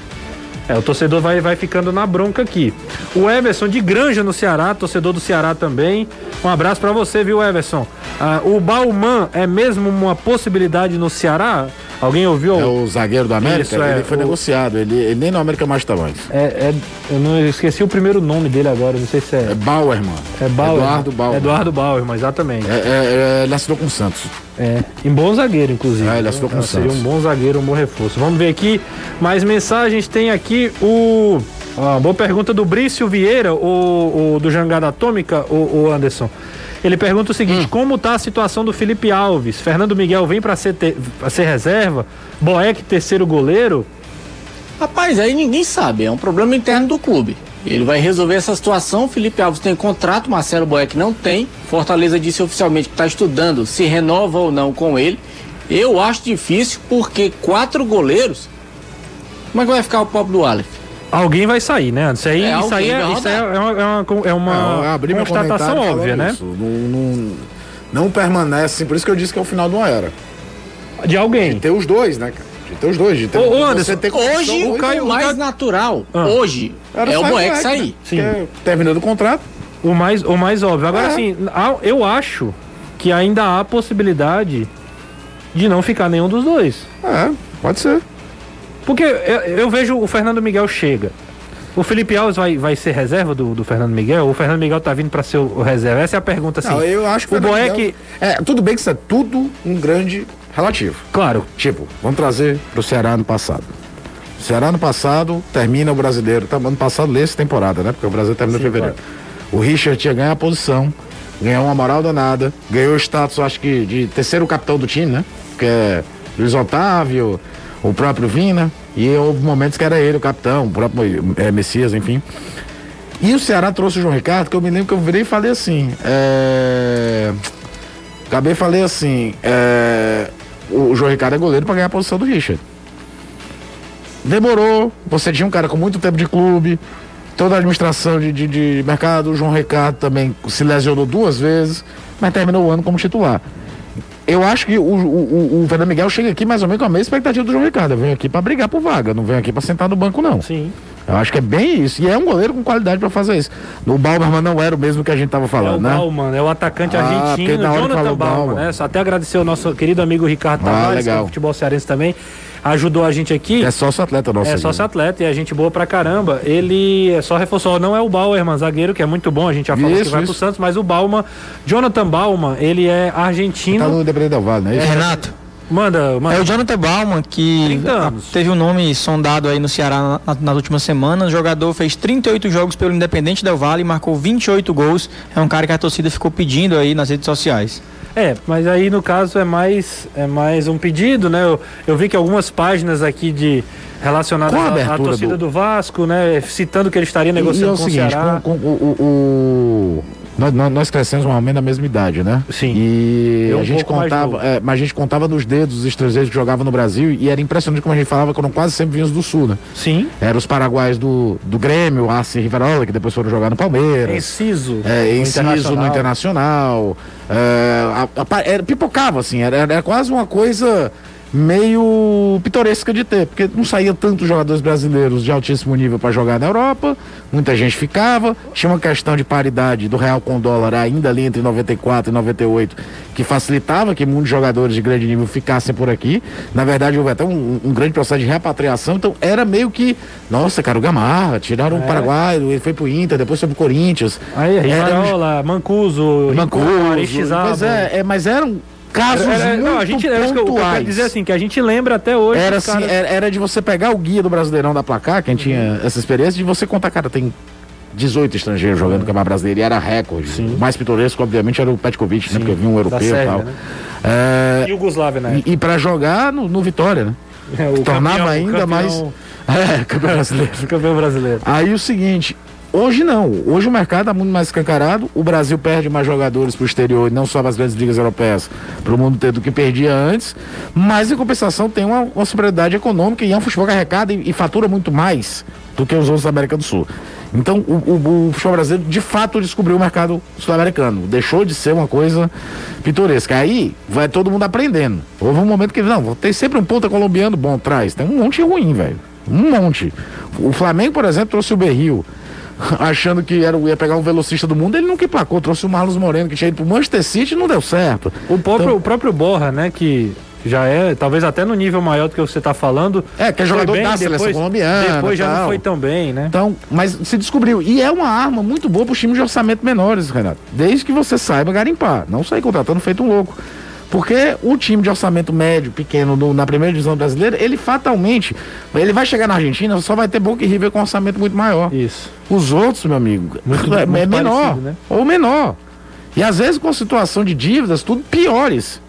É, o torcedor vai, vai ficando na bronca aqui. O Everson de Granja no Ceará, torcedor do Ceará também. Um abraço para você, viu, Everson? Ah, o Bauman é mesmo uma possibilidade no Ceará? Alguém ouviu? É o zagueiro do América? Isso, ele é, foi o... negociado, ele, ele, nem no América mais tá mais. É, é, eu não eu esqueci o primeiro nome dele agora, não sei se é. É Bauerman. É Bauer. Eduardo Bauerman. Eduardo Bauerman, exatamente. É, é, é, ele assinou com o Santos. É, em bom zagueiro, inclusive. É, ele assinou com o Santos. Seria um bom zagueiro, um bom reforço. Vamos ver aqui mais mensagens. Tem aqui o. Ah, boa pergunta do Brício Vieira, o, o do Jangada Atômica, o, o Anderson. Ele pergunta o seguinte: hum. como está a situação do Felipe Alves? Fernando Miguel vem para ser, te, ser reserva? Boeck, terceiro goleiro? Rapaz, aí ninguém sabe, é um problema interno do clube. Ele vai resolver essa situação. Felipe Alves tem contrato, Marcelo Boeck não tem. Fortaleza disse oficialmente que está estudando se renova ou não com ele. Eu acho difícil porque quatro goleiros. Como é que vai ficar o pobre do Aleph? Alguém vai sair, né? Isso aí, é, isso aí, é, isso é, é, uma, é uma, é, constatação óbvia, né? Não, não, não, permanece, por isso que eu disse que é o final de uma era. De alguém. De ter os dois, né, cara? Ter os dois. De ter, Ô, Anderson, hoje o Caio, mais Caio... natural, ah. hoje, Era é o Boeck sair. Né? Sim. É, terminando o contrato. O mais, o mais óbvio. Agora, é. assim, eu acho que ainda há possibilidade de não ficar nenhum dos dois. É, pode ser. Porque eu, eu, vejo o Fernando Miguel chega. O Felipe Alves vai, vai ser reserva do, do Fernando Miguel? Ou o Fernando Miguel tá vindo para ser o, o, reserva? Essa é a pergunta, assim. Não, eu acho que o Boeck... Miguel... É, tudo bem que isso é tudo um grande relativo. Claro. Tipo, vamos trazer pro Ceará no passado. O Ceará no passado termina o brasileiro. Tá, ano passado lê essa temporada, né? Porque o Brasil termina em fevereiro. Claro. O Richard tinha ganho a posição, ganhou uma moral danada, ganhou o status, acho que, de terceiro capitão do time, né? Que é Luiz Otávio, o próprio Vina. E houve momentos que era ele o capitão, o próprio é, Messias, enfim. E o Ceará trouxe o João Ricardo, que eu me lembro que eu virei e falei assim. É... Acabei falei assim. É... O João Ricardo é goleiro para ganhar a posição do Richard. demorou. Você tinha um cara com muito tempo de clube, toda a administração de, de, de mercado. O João Ricardo também se lesionou duas vezes, mas terminou o ano como titular. Eu acho que o, o, o Fernando Miguel chega aqui mais ou menos com a mesma expectativa do João Ricardo. Venho aqui para brigar por vaga, não venho aqui para sentar no banco, não. Sim. Eu acho que é bem isso. E é um goleiro com qualidade para fazer isso. O Bauman não era o mesmo que a gente tava falando, é o né? Bauman, é o atacante Ah, argentino, Jonathan Bauman, Bauman. né? Só até agradecer o nosso querido amigo Ricardo Ah, Tavares, que é futebol cearense também, ajudou a gente aqui. É sócio atleta nosso. É sócio atleta e a gente boa pra caramba. Ele é só reforçou, não é o Bauerman, zagueiro, que é muito bom, a gente já falou Isso, que vai isso. pro Santos, mas o Bauman, Jonathan Bauman, ele é argentino. Tá no Independente Del Vale, né? É, Renato, Manda, manda. é o Jonathan Bauman que 30 anos. teve o nome sondado aí no Ceará na- nas últimas semanas. O jogador fez 38 jogos pelo Independente Del Vale e marcou 28 gols. É um cara que a torcida ficou pedindo aí nas redes sociais. É, mas aí no caso é mais é mais um pedido, né? Eu, eu vi que algumas páginas aqui de relacionadas à- torcida do- do... Vasco, né, citando que ele estaria E- e é negociando o com seguinte, o Ceará. com, com o- o- nós, nós- crescemos mais ou menos na mesma idade, né? Sim. E Eu a gente contava, é, mas a gente contava nos dedos os estrangeiros que jogavam no Brasil e era impressionante como a gente falava que eram quase sempre vinhos do sul, né? Sim. Eram os paraguaios do, do Grêmio, Arce e Riverola, que depois foram jogar no Palmeiras. Inciso. É, no inciso no Internacional. é, a- a- era, pipocava, assim, era, era quase uma coisa meio pitoresca de ter, porque não saía tantos jogadores brasileiros de altíssimo nível para jogar na Europa, muita gente ficava, tinha uma questão de paridade do real com o dólar ainda ali entre 94 e 98, que facilitava que muitos jogadores de grande nível ficassem por aqui. Na verdade, houve até um, um grande processo de repatriação, então era meio que, nossa, cara, o Gamarra, tiraram o Paraguai, ele foi pro Inter, depois foi pro Corinthians. Aí, Era um- Rivarola, Mancuso, Mancuso, Aristizábal. mas, é, é, mas eram casos Era- muito não, a gente, que eu, o que eu pontuais. quero dizer assim, que a gente lembra até hoje. era, assim, caras- era, era de você pegar o guia do Brasileirão da Placar, quem tinha essa experiência, de você contar, cara, tem 18 estrangeiros jogando no Campeonato Brasileiro e era recorde. O mais pitoresco, obviamente, era o Petkovic, né? Porque eu vi um europeu e Sérvia, tal. né? É, Iugoslávia, né? e, e para jogar no, no Vitória, né? É, o tornava campeão- ainda campeão- mais. É, campeão brasileiro. Campeão brasileiro. Aí o seguinte, hoje não. Hoje o mercado está muito mais escancarado. O Brasil perde mais jogadores para o exterior, não só para as grandes ligas europeias, para o mundo ter do que perdia antes. Mas em compensação tem uma, uma superioridade econômica e é um futebol que arrecada e, e fatura muito mais do que os outros da América do Sul. Então o, o- o futebol brasileiro de fato descobriu o mercado sul-americano. Deixou de ser uma coisa pitoresca. Aí vai todo mundo aprendendo. Houve um momento que não, tem sempre um ponta colombiano bom atrás. Tem um monte ruim, velho. Um monte. O Flamengo, por exemplo, trouxe o Berril. Achando que era, ia pegar um velocista do mundo, ele nunca emplacou. Trouxe o Marlos Moreno, que tinha ido pro Manchester City e não deu certo. O próprio, Então- o próprio Borra, né, que já é, talvez até no nível maior do que você está falando. É, que é jogador da seleção colombiana, Depois já não tal. foi tão bem, né? Então, mas se descobriu. E é uma arma muito boa para os times de orçamento menores, Renato. Desde que você saiba garimpar. Não sair contratando feito um louco. Porque o time de orçamento médio, pequeno, no- na primeira divisão brasileira, ele fatalmente, ele vai chegar na Argentina, só vai ter Boca e River com orçamento muito maior. Isso. Os outros, meu amigo, Muito- é, muito é menor. parecido, né? Ou menor. E às vezes com situação de dívidas, tudo piores.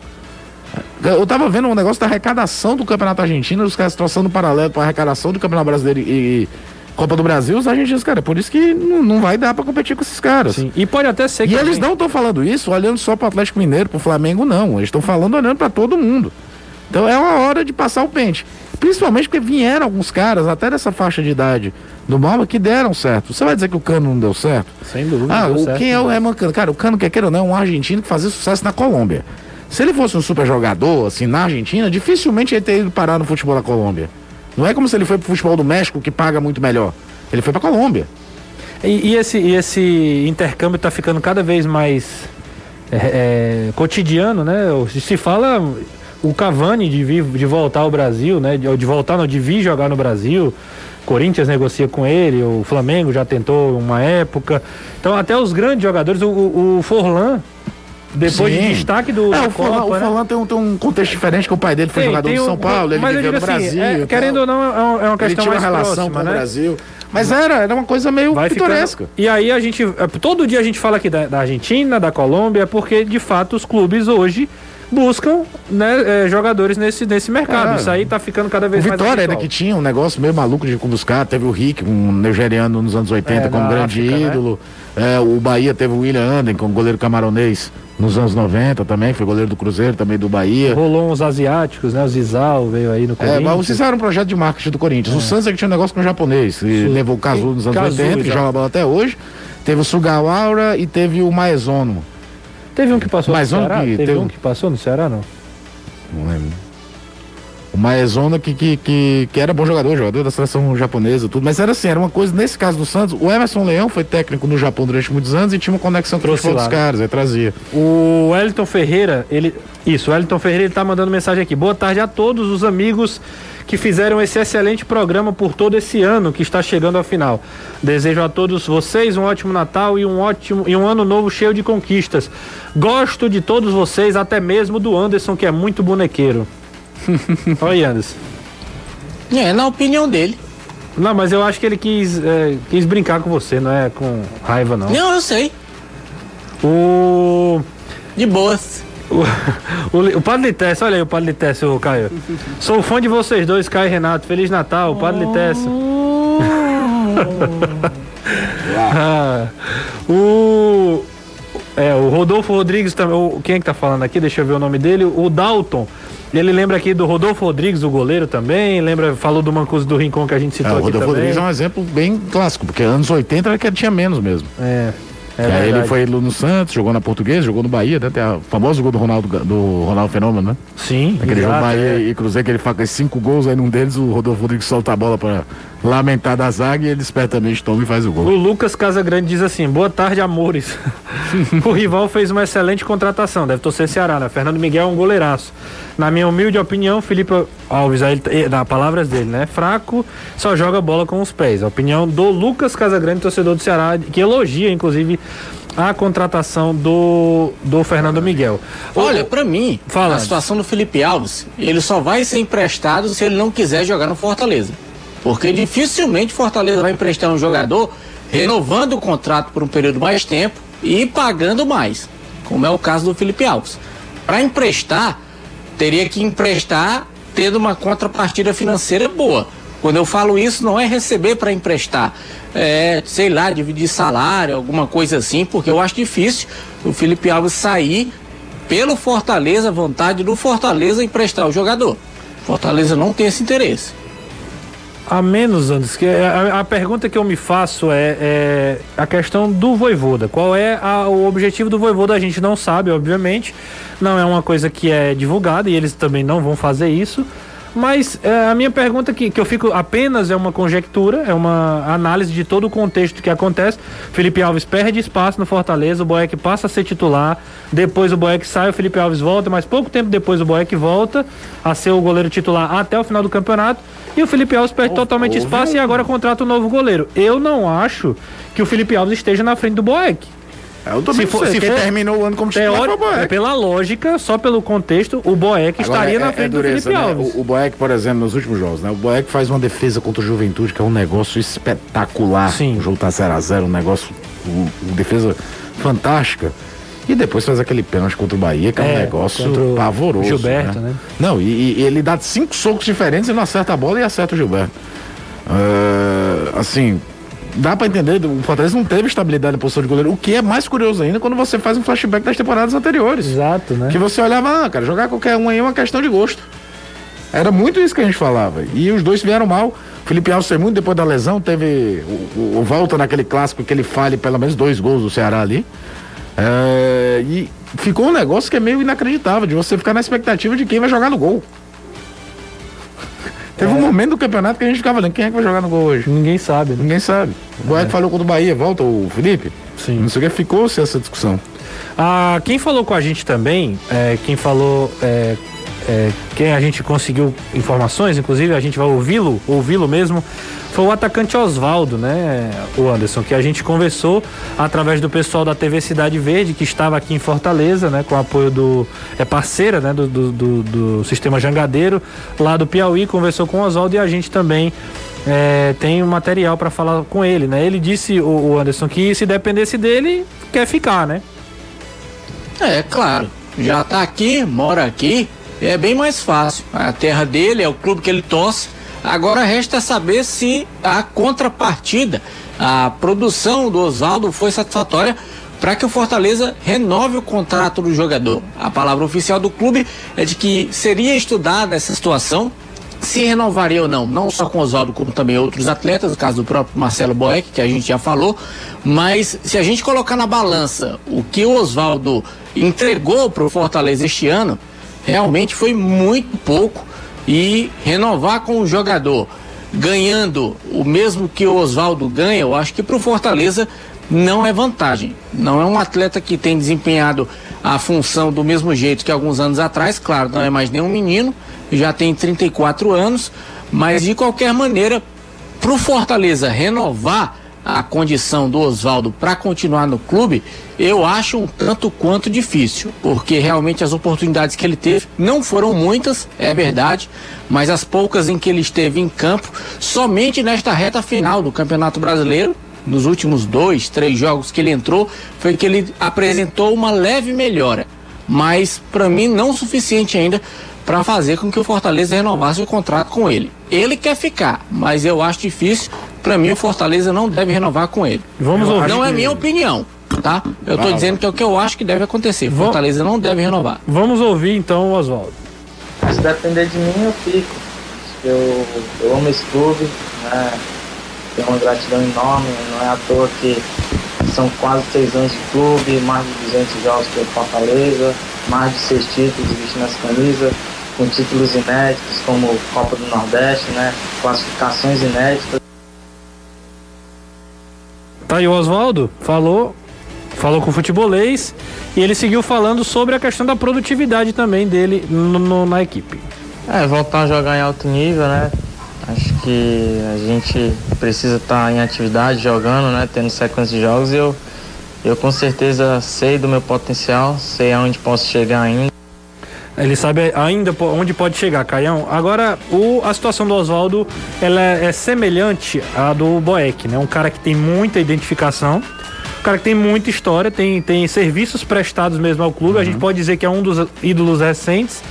Eu tava vendo um negócio da arrecadação do Campeonato Argentino, os caras traçando paralelo para arrecadação do Campeonato Brasileiro e Copa do Brasil, os argentinos, cara, por isso que não, não vai dar para competir com esses caras. Sim. E pode até ser E que. eles alguém- não estão falando isso olhando só para o Atlético Mineiro, para o Flamengo, não. Eles estão falando olhando para todo mundo. Então é uma hora de passar o pente. Principalmente porque vieram alguns caras, até dessa faixa de idade do Malma, que deram certo. Você vai dizer que o Cano não deu certo? Sem dúvida. Ah, deu o, certo. quem é o Herman Cano? Cara, o Cano, quer queira ou não, é um argentino que fazia sucesso na Colômbia. Se ele fosse um super jogador, assim, na Argentina, dificilmente ele teria ido parar no futebol da Colômbia. Não é como se ele foi pro futebol do México, que paga muito melhor. Ele foi pra Colômbia. E, e esse, e esse intercâmbio está ficando cada vez mais é, é, cotidiano, né? Se fala o Cavani de, vir, de voltar ao Brasil, né? De, de voltar, não, de vir jogar no Brasil. Corinthians negocia com ele, o Flamengo já tentou uma época. Então até os grandes jogadores, o, o Forlan, depois Sim. de destaque do É, o Forlan, Copa, o né? Forlan tem, um, tem um contexto diferente, que o pai dele foi Tem- jogador de São Paulo, ele viveu no assim, Brasil. é, querendo ou não, é uma- é uma ele questão tinha uma mais relação próxima, com o né? Brasil. Mas era, era uma coisa meio Vai ficando- pitoresca. E aí a gente. é, Todo dia a gente fala aqui da, da Argentina, da Colômbia, porque de fato os clubes hoje buscam né, é, jogadores nesse, nesse mercado. É. Isso aí tá ficando cada O vez mais. Vitória, né, habitual. que tinha um negócio meio maluco de buscar, teve o Rick, um nigeriano nos anos 80 É, como grande África, né? ídolo. É, o Bahia teve o William Anden, como goleiro camaronês, nos anos 90 também, foi goleiro do Cruzeiro, também do Bahia. Rolou uns asiáticos, né? O Zizal veio aí no É, Corinthians. mas o Cícero era um projeto de marketing do Corinthians. O Santos é que tinha um negócio com o japonês. E levou o Kazu nos anos Kazu, 80, que joga bola até hoje. Teve o Sugawara e teve o Maezono. Teve um que passou Mais no Ceará? que Teve teve um- que passou no Ceará, não? Não lembro. O Maezono que, que, que, que era bom jogador, jogador da seleção japonesa, tudo. Mas era assim, era uma coisa, nesse caso do Santos, o Emerson Leão foi técnico no Japão durante muitos anos e tinha uma conexão com os Trouxe dos né? caras, aí trazia. O Wellington Ferreira, ele. Isso, o Wellington Ferreira ele tá mandando mensagem aqui. Boa tarde a todos os amigos que fizeram esse excelente programa por todo esse ano que está chegando ao final. Desejo a todos vocês um ótimo Natal e um ótimo e um ano novo cheio de conquistas. Gosto de todos vocês, até mesmo do Anderson, que é muito bonequeiro. Olha aí, Anderson. É, na opinião dele. Não, mas eu acho que ele quis, é, quis brincar com você, não é com raiva, não. Não, eu sei. O. De boas. O, o, o Padre Litécio, olha aí o Padre Litécio, ô Caio. Sou fã de vocês dois, Caio e Renato. Feliz Natal, o Padre Litécio. Ah, o. É, o Rodolfo Rodrigues também. o- Quem é que tá falando aqui? Deixa eu ver o nome dele. O Dalton. Ele lembra aqui do Rodolfo Rodrigues, o goleiro também. Lembra, falou do Mancuso do Rincon que a gente É, citou o aqui Rodolfo também. Rodrigues é um exemplo bem clássico, porque anos 80 era que tinha menos mesmo. É. É ele foi no Santos, jogou na Portuguesa, jogou no Bahia, né? Tem a famoso gol do Ronaldo, do Ronaldo Fenômeno, né? Sim, Aquele jogo Bahia é. e Cruzeiro, que ele faz cinco gols, aí num deles o Rodolfo Rodrigues solta a bola pra lamentar da zaga e ele espertamente toma e faz o O gol. Lucas Casagrande diz assim: boa tarde, amores. o rival fez uma excelente contratação, deve torcer Ceará, né? Fernando Miguel é um goleiraço. Na minha humilde opinião, Felipe Alves, aí, na palavras dele, né? Fraco, só joga bola com os pés. A opinião do Lucas Casagrande, torcedor do Ceará, que elogia, inclusive, a contratação do, do Fernando Miguel. Olha, pra mim, Fala. a situação do Felipe Alves, ele só vai ser emprestado se ele não quiser jogar no Fortaleza. Porque dificilmente Fortaleza vai emprestar um jogador renovando o contrato por um período mais tempo e pagando mais, como é o caso do Felipe Alves. Para emprestar, teria que emprestar tendo uma contrapartida financeira boa. Quando eu falo isso, não é receber para emprestar, é, sei lá, dividir salário, alguma coisa assim, porque eu acho difícil o Felipe Alves sair pelo Fortaleza, vontade do Fortaleza emprestar o jogador. Fortaleza não tem esse interesse. A menos, Anderson, que a, a pergunta que eu me faço é, é a questão do Voivoda. Qual é a- o objetivo do Voivoda? A gente não sabe, obviamente. Não é uma coisa que é divulgada e eles também não vão fazer isso. Mas é, a minha pergunta que, que eu fico apenas é uma conjectura, é uma análise de todo o contexto que acontece. Felipe Alves perde espaço no Fortaleza, o Boeck passa a ser titular, depois o Boeck sai, o Felipe Alves volta, mas pouco tempo depois o Boeck volta a ser o goleiro titular até o final do campeonato. E o Felipe Alves perde totalmente espaço e agora contrata um novo goleiro. Eu não acho que o Felipe Alves esteja na frente do Boeck. Eu também Se for- se quem for- terminou o ano como titular foi o Boeck. pela lógica, só pelo contexto, o Boeck estaria na frente do dureza, Felipe né? Alves. O, o Boeck, por exemplo, nos últimos jogos, né? O Boeck faz uma defesa contra o Juventude, que é um negócio espetacular. Sim. O jogo tá 0x0, um negócio. Um, uma defesa fantástica. E depois faz aquele pênalti contra o Bahia, que é, um É, negócio contra o pavoroso. Gilberto, né? Não, e, e ele dá cinco socos diferentes e não acerta a bola e acerta o Gilberto. Ah, assim, dá pra entender, o Fortaleza não teve estabilidade na posição de goleiro, o que é mais curioso ainda quando você faz um flashback das temporadas anteriores. Exato, né? Que você olhava, ah, cara, jogar qualquer um aí é uma questão de gosto. Era muito isso que a gente falava. E os dois vieram mal. O Felipe Alves foi muito depois da lesão, teve o, o- o volta naquele clássico que ele fale pelo menos dois gols do Ceará ali. É, e ficou um negócio que é meio inacreditável, de você ficar na expectativa de quem vai jogar no gol. Teve É. um momento do campeonato que a gente ficava olhando, quem é que vai jogar no gol hoje? Ninguém sabe, né? Ninguém sabe. O Boeck falou contra o Bahia, volta o Felipe? Sim. Não sei o que, ficou-se essa discussão. Ah, quem falou com a gente também, é, quem falou, é, quem a gente conseguiu informações, inclusive a gente vai ouvi-lo, ouvi-lo mesmo, foi o atacante Oswaldo, né, o Anderson, que a gente conversou através do pessoal da TV Cidade Verde, que estava aqui em Fortaleza, né, com apoio do, é parceira, né, do, do, do- do Sistema Jangadeiro, lá do Piauí, conversou com o Oswaldo e a gente também é, tem um material para falar com ele, né, ele disse, o, o Anderson, que se dependesse dele, quer ficar, né, É, claro. Já tá aqui, mora aqui, é bem mais fácil. A terra dele é o clube que ele torce. Agora resta saber se a contrapartida a produção do Oswaldo foi satisfatória para que o Fortaleza renove o contrato do jogador. A palavra oficial do clube é de que seria estudada essa situação, se renovaria ou não, não só com o Oswaldo, como também outros atletas, no caso do próprio Marcelo Boeck, que a gente já falou, mas se a gente colocar na balança o que o Oswaldo entregou para o Fortaleza este ano, realmente foi muito pouco e renovar com o jogador ganhando o mesmo que o Oswaldo ganha, eu acho que para o Fortaleza não é vantagem. Não é um atleta que tem desempenhado a função do mesmo jeito que alguns anos atrás, claro, não é mais nenhum menino, já tem 34 anos, mas de qualquer maneira, para o Fortaleza renovar a condição do Oswaldo para continuar no clube, eu acho um tanto quanto difícil, porque realmente as oportunidades que ele teve não foram muitas, é verdade, mas as poucas em que ele esteve em campo, somente nesta reta final do Campeonato Brasileiro, nos últimos dois, três jogos que ele entrou, foi que ele apresentou uma leve melhora, mas para mim não suficiente ainda para fazer com que o Fortaleza renovasse o contrato com ele. Ele quer ficar, mas eu acho difícil. Para mim, o Fortaleza não deve renovar com ele. Vamos ouvir. Não é minha opinião, tá? Eu tô dizendo que é o que eu acho que deve acontecer. Fortaleza não deve renovar. Vamos ouvir então o Oswaldo. Se depender de mim, eu fico. Eu, eu amo esse clube, né? Tenho uma gratidão enorme, não é à toa que são quase seis anos de clube, mais de 200 jogos pelo Fortaleza, mais de seis títulos vestindo essa camisa, com títulos inéditos como Copa do Nordeste, né? Classificações inéditas. Tá aí o Oswaldo, falou, falou com o futebolês e ele seguiu falando sobre a questão da produtividade também dele no- no- na equipe. É, voltar a jogar em alto nível, né? Acho que a gente precisa estar em atividade, jogando, né? Tendo sequência de jogos e eu, eu com certeza sei do meu potencial, sei aonde posso chegar ainda. Ele sabe ainda onde pode chegar, Caião. Agora, o- a situação do Oswaldo ela é, é semelhante à do Boeck, né? Um cara que tem muita identificação, um cara que tem muita história, tem, tem serviços prestados mesmo ao clube. A gente pode dizer que é um dos ídolos recentes,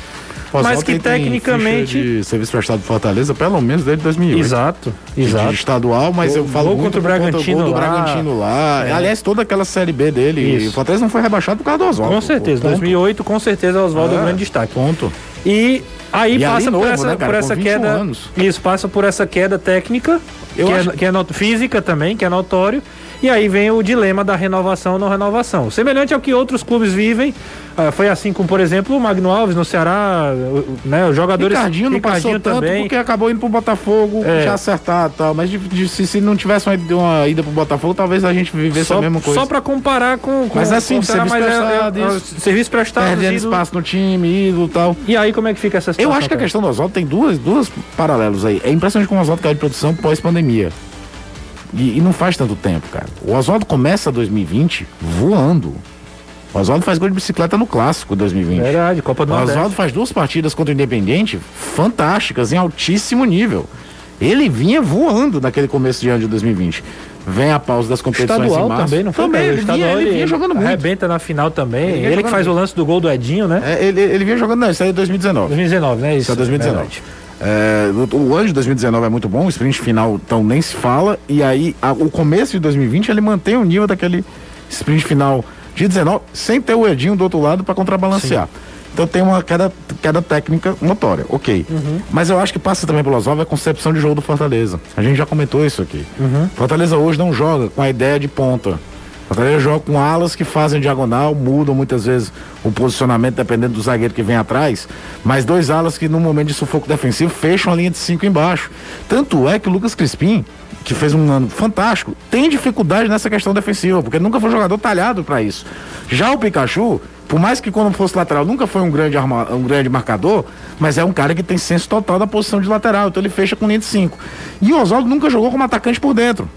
mas Oswaldo que tecnicamente. serviço prestado do Fortaleza, pelo menos desde 2008. Exato, exato. De estadual, mas Gol- eu falo gol contra o Bragantino gol do lá. Bragantino lá. É. Aliás, toda aquela série B dele. Isso. E o Fortaleza não foi rebaixado por causa do Oswaldo. Com certeza, Ponto. 2008, com certeza, o Oswaldo é um É. grande destaque. Ponto. E aí E passa novo, por essa, né, por essa 21 queda. anos. Isso, passa por essa queda técnica, que, acho- é, que é not- física também, que é notório. E aí vem o dilema da renovação ou não renovação. Semelhante ao que outros clubes vivem. ah, foi assim com, por exemplo, o Magno Alves no Ceará, né? Os jogadores. Ricardinho não passou tanto porque acabou indo pro Botafogo É. já acertado e tal. Mas de- de- se, se não tivesse uma, uma ida pro Botafogo, talvez a gente vivesse só, a mesma coisa. só pra comparar com. com Mas assim, com o Ceará, serviço mas é- é- prestado, é- isso. serviço prestado. Perdendo ídolo. espaço no time, ídolo e tal. E aí, como é que fica essa situação? Eu acho que a questão do Oswaldo tem duas, duas paralelos aí. É impressionante como o Oswaldo caiu de produção pós-pandemia. E, e não faz tanto tempo, cara. O Oswaldo começa 2020 voando. O Oswaldo faz gol de bicicleta no clássico 2020. Verdade, Copa do O. Oswaldo faz duas partidas contra o Independente fantásticas, em altíssimo nível. Ele vinha voando naquele começo de ano de 2020. Vem a pausa das competições Estadual em março. também, não foi? Também, ele, vinha, Estadual, ele vinha jogando muito. Arrebenta na final também. Ele Ele, que faz o muito. lance do gol do Edinho, né? É, ele, ele vinha jogando, não, isso aí é 2019. 2019, né? Isso é 2019. verdade. É, o, o ano de 2019 é muito bom, o sprint final então nem se fala. E aí, a- o começo de 2020 ele mantém o nível daquele sprint final de 19, sem ter o Edinho do outro lado para contrabalancear. Então tem uma queda, queda técnica notória, ok. Mas eu acho que passa também pelo Oswaldo a concepção de jogo do Fortaleza. A gente já comentou isso aqui. Fortaleza hoje não joga com a ideia de ponta. Fortaleza joga com alas que fazem diagonal, mudam muitas vezes o posicionamento dependendo do zagueiro que vem atrás, mas dois alas que no momento de sufoco defensivo fecham a linha de cinco embaixo. Tanto é que o Lucas Crispim, que fez um ano fantástico, tem dificuldade nessa questão defensiva, porque nunca foi jogador talhado para isso. Já o Pikachu, por mais que quando fosse lateral nunca foi um grande, arma, um grande marcador, mas é um cara que tem senso total da posição de lateral, então ele fecha com linha de cinco. E o Oswaldo nunca jogou como atacante por dentro.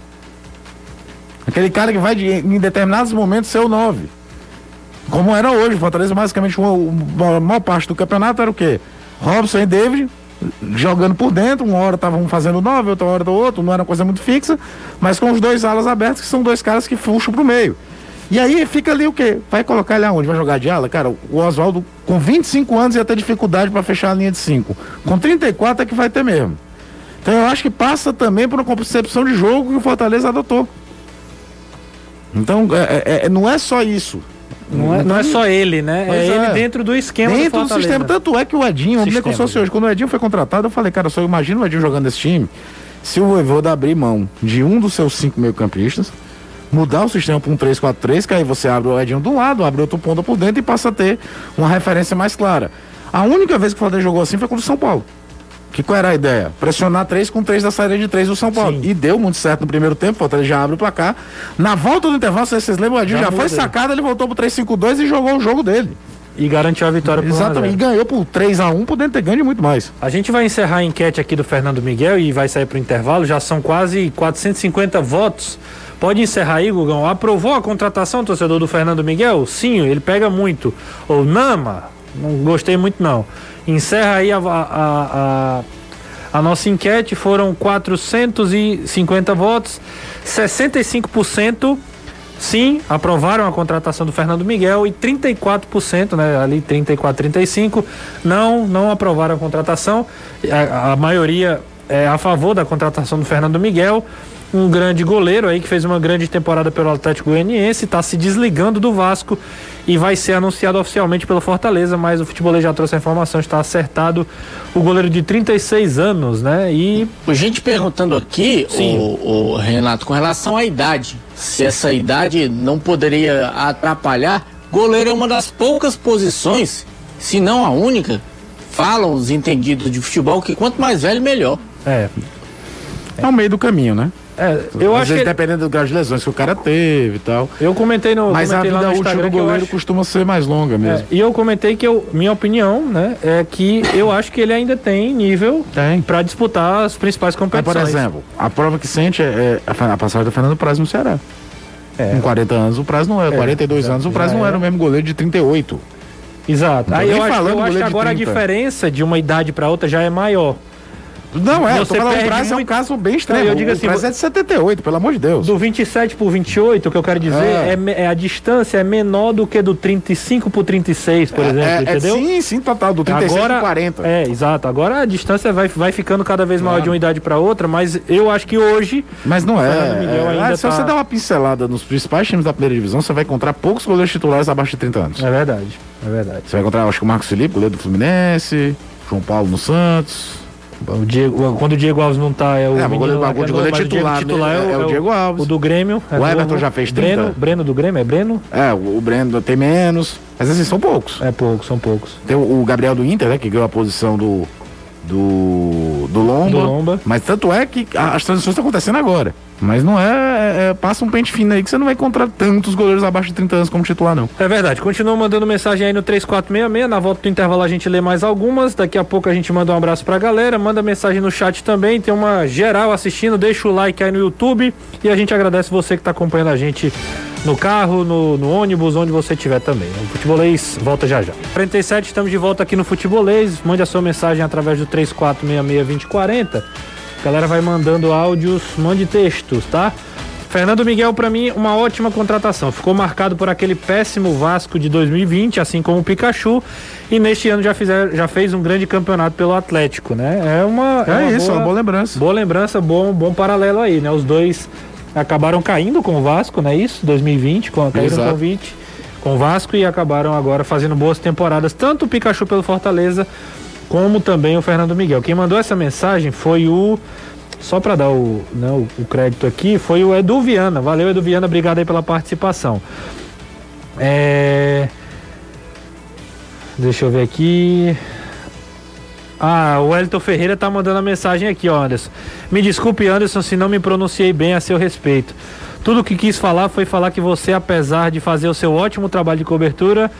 Aquele cara que vai de, em determinados momentos ser o 9. Como era hoje, o Fortaleza basicamente a maior parte do campeonato era o quê? Robson e David jogando por dentro, uma hora estavam fazendo 9, outra hora do outro, não era uma coisa muito fixa, mas com os dois alas abertos, que são dois caras que puxam pro meio. E aí fica ali o quê? Vai colocar ele aonde? Vai jogar de ala? Cara, o Oswaldo com 25 anos ia ter dificuldade para fechar a linha de 5. Com 34 é que vai ter mesmo. Então eu acho que passa também por uma concepção de jogo que o Fortaleza adotou. Então é, é, não é só isso. Não é, não é só ele, né? É é. ele dentro do esquema do Dentro do Fortaleza. sistema. Tanto é que o Edinho, vamos ver como se Sistema. fosse hoje. Quando o Edinho foi contratado, eu falei, cara, só imagina o Edinho jogando esse time. Se o Voivoda abrir mão de um dos seus cinco meio-campistas, mudar o sistema para um 3-4-3, que aí você abre o Edinho um lado, abre outro ponta por dentro e passa a ter uma referência mais clara. A única vez que o Fortaleza jogou assim foi contra o São Paulo. Que qual era a ideia? Pressionar três com três da saída de três do São Paulo. Sim. E deu muito certo no primeiro tempo, o já abre o placar. Na volta do intervalo, vocês lembram, o Edinho Já já, foi sacado, ele voltou pro 3-5-2 e jogou o jogo dele. E garantiu a vitória pro 1 a 0. Exatamente, e ganhou por 3x1, podendo ter ganho muito mais. A gente vai encerrar a enquete aqui do Fernando Miguel e vai sair pro intervalo. Já são quase 450 votos. Pode encerrar aí, Gugão. Aprovou a contratação, torcedor do Fernando Miguel? Sim, ele pega muito. Ou Nama? Não gostei muito, não. Encerra aí a, a, a, a nossa enquete. Foram 450 votos. 65% sim, aprovaram a contratação do Fernando Miguel e 34%, né, ali 34, 35, não, não aprovaram a contratação. A, a maioria é a favor da contratação do Fernando Miguel, um grande goleiro aí que fez uma grande temporada pelo Atlético Goianiense, está se desligando do Vasco e vai ser anunciado oficialmente pelo Fortaleza, mas o futebolês já trouxe a informação, está acertado o goleiro de 36 anos, né? E Gente perguntando aqui, o, o Renato, com relação à idade, se essa idade não poderia atrapalhar, goleiro é uma das poucas posições, se não a única, falam os entendidos de futebol que quanto mais velho, melhor. é, É o meio do caminho, né? é eu Às acho vezes, que dependendo do grau de lesões que o cara teve e tal. eu comentei no Mas a comentei lá vida útil Instagram do goleiro acho- costuma ser mais longa mesmo. É, e eu comentei que eu, minha opinião, né, é que eu acho que ele ainda tem nível para disputar as principais Mas, competições. por exemplo, a prova que sente é, é a, a passagem do Fernando Praz no Ceará. É. Com 40 anos, o Praz não era. É, 42 já- anos, o Praz não era. era o mesmo goleiro de 38. Exato. Tô Aí eu acho, eu acho que agora a 30. diferença de uma idade para outra já é maior. Não, é, eu tô Você falando, o perde Praz é um muito- caso bem estranho. Não, eu digo o assim, Praz vo- é de 78, pelo amor de Deus. Do 27 por 28, o que eu quero dizer É. é, é a distância é menor do que do 35 por 36, por exemplo, é, é, entendeu? sim, sim, total, do 36 Agora, pro 40. É, exato. Agora a distância vai, vai ficando cada vez maior de uma idade para outra, mas eu acho que hoje Mas não é. É, se tá- você der uma pincelada nos principais times da primeira divisão, você vai encontrar poucos goleiros titulares abaixo de 30 anos. é verdade, é verdade. Você vai encontrar, acho que o Marcos Felipe, goleiro do Fluminense, João Paulo no Santos. O Diego, quando o Diego Alves não tá, é o É, o menino goleiro- o que é goleiro novo, mas titular, titular né? É o Diego Alves. O do Grêmio. é O novo. Everton já fez 30? Breno, Breno do Grêmio, é Breno? É, o, o Breno tem menos. Mas assim, são poucos. É poucos, são poucos. Tem o, o Gabriel do Inter, né? Que ganhou a posição do. Do. Do Lomba. Do Lomba. Mas tanto é que as transições estão acontecendo agora. Mas não é, é- é- Passa um pente fino aí que você não vai encontrar tantos goleiros abaixo de 30 anos como titular, não. É verdade. Continua mandando mensagem aí no 3466. Na volta do intervalo a gente lê mais algumas. Daqui a pouco a gente manda um abraço pra galera. Manda mensagem no chat também. Tem uma geral assistindo. Deixa o like aí no YouTube. E a gente agradece você que tá acompanhando a gente no carro, no, no ônibus, onde você estiver também. O Futebolês volta já já. 47, estamos de volta aqui no Futebolês. Mande a sua mensagem através do 3466-2040. A galera vai mandando áudios, mande textos, tá? Fernando Miguel, pra mim, uma ótima contratação. Ficou marcado por aquele péssimo Vasco de 2020, assim como o Pikachu. E neste ano já, fizer, já fez um grande campeonato pelo Atlético, né? É uma. É, uma isso, é uma boa lembrança. Boa lembrança, bom, bom paralelo aí, né? Os dois acabaram caindo com o Vasco, não é isso? 2020, com, caíram Exato. com o 20, com o Vasco e acabaram agora fazendo boas temporadas, tanto o Pikachu pelo Fortaleza, como também o Fernando Miguel. Quem mandou essa mensagem foi o. Só para dar o, né, o, o crédito aqui, foi o Edu Viana. Valeu, Edu Viana, obrigado aí pela participação. É. Deixa eu ver aqui. Ah, o Wellington Ferreira tá mandando a mensagem aqui, Anderson. Me desculpe, Anderson, se não me pronunciei bem a seu respeito. Tudo o que quis falar foi falar que você, apesar de fazer o seu ótimo trabalho de cobertura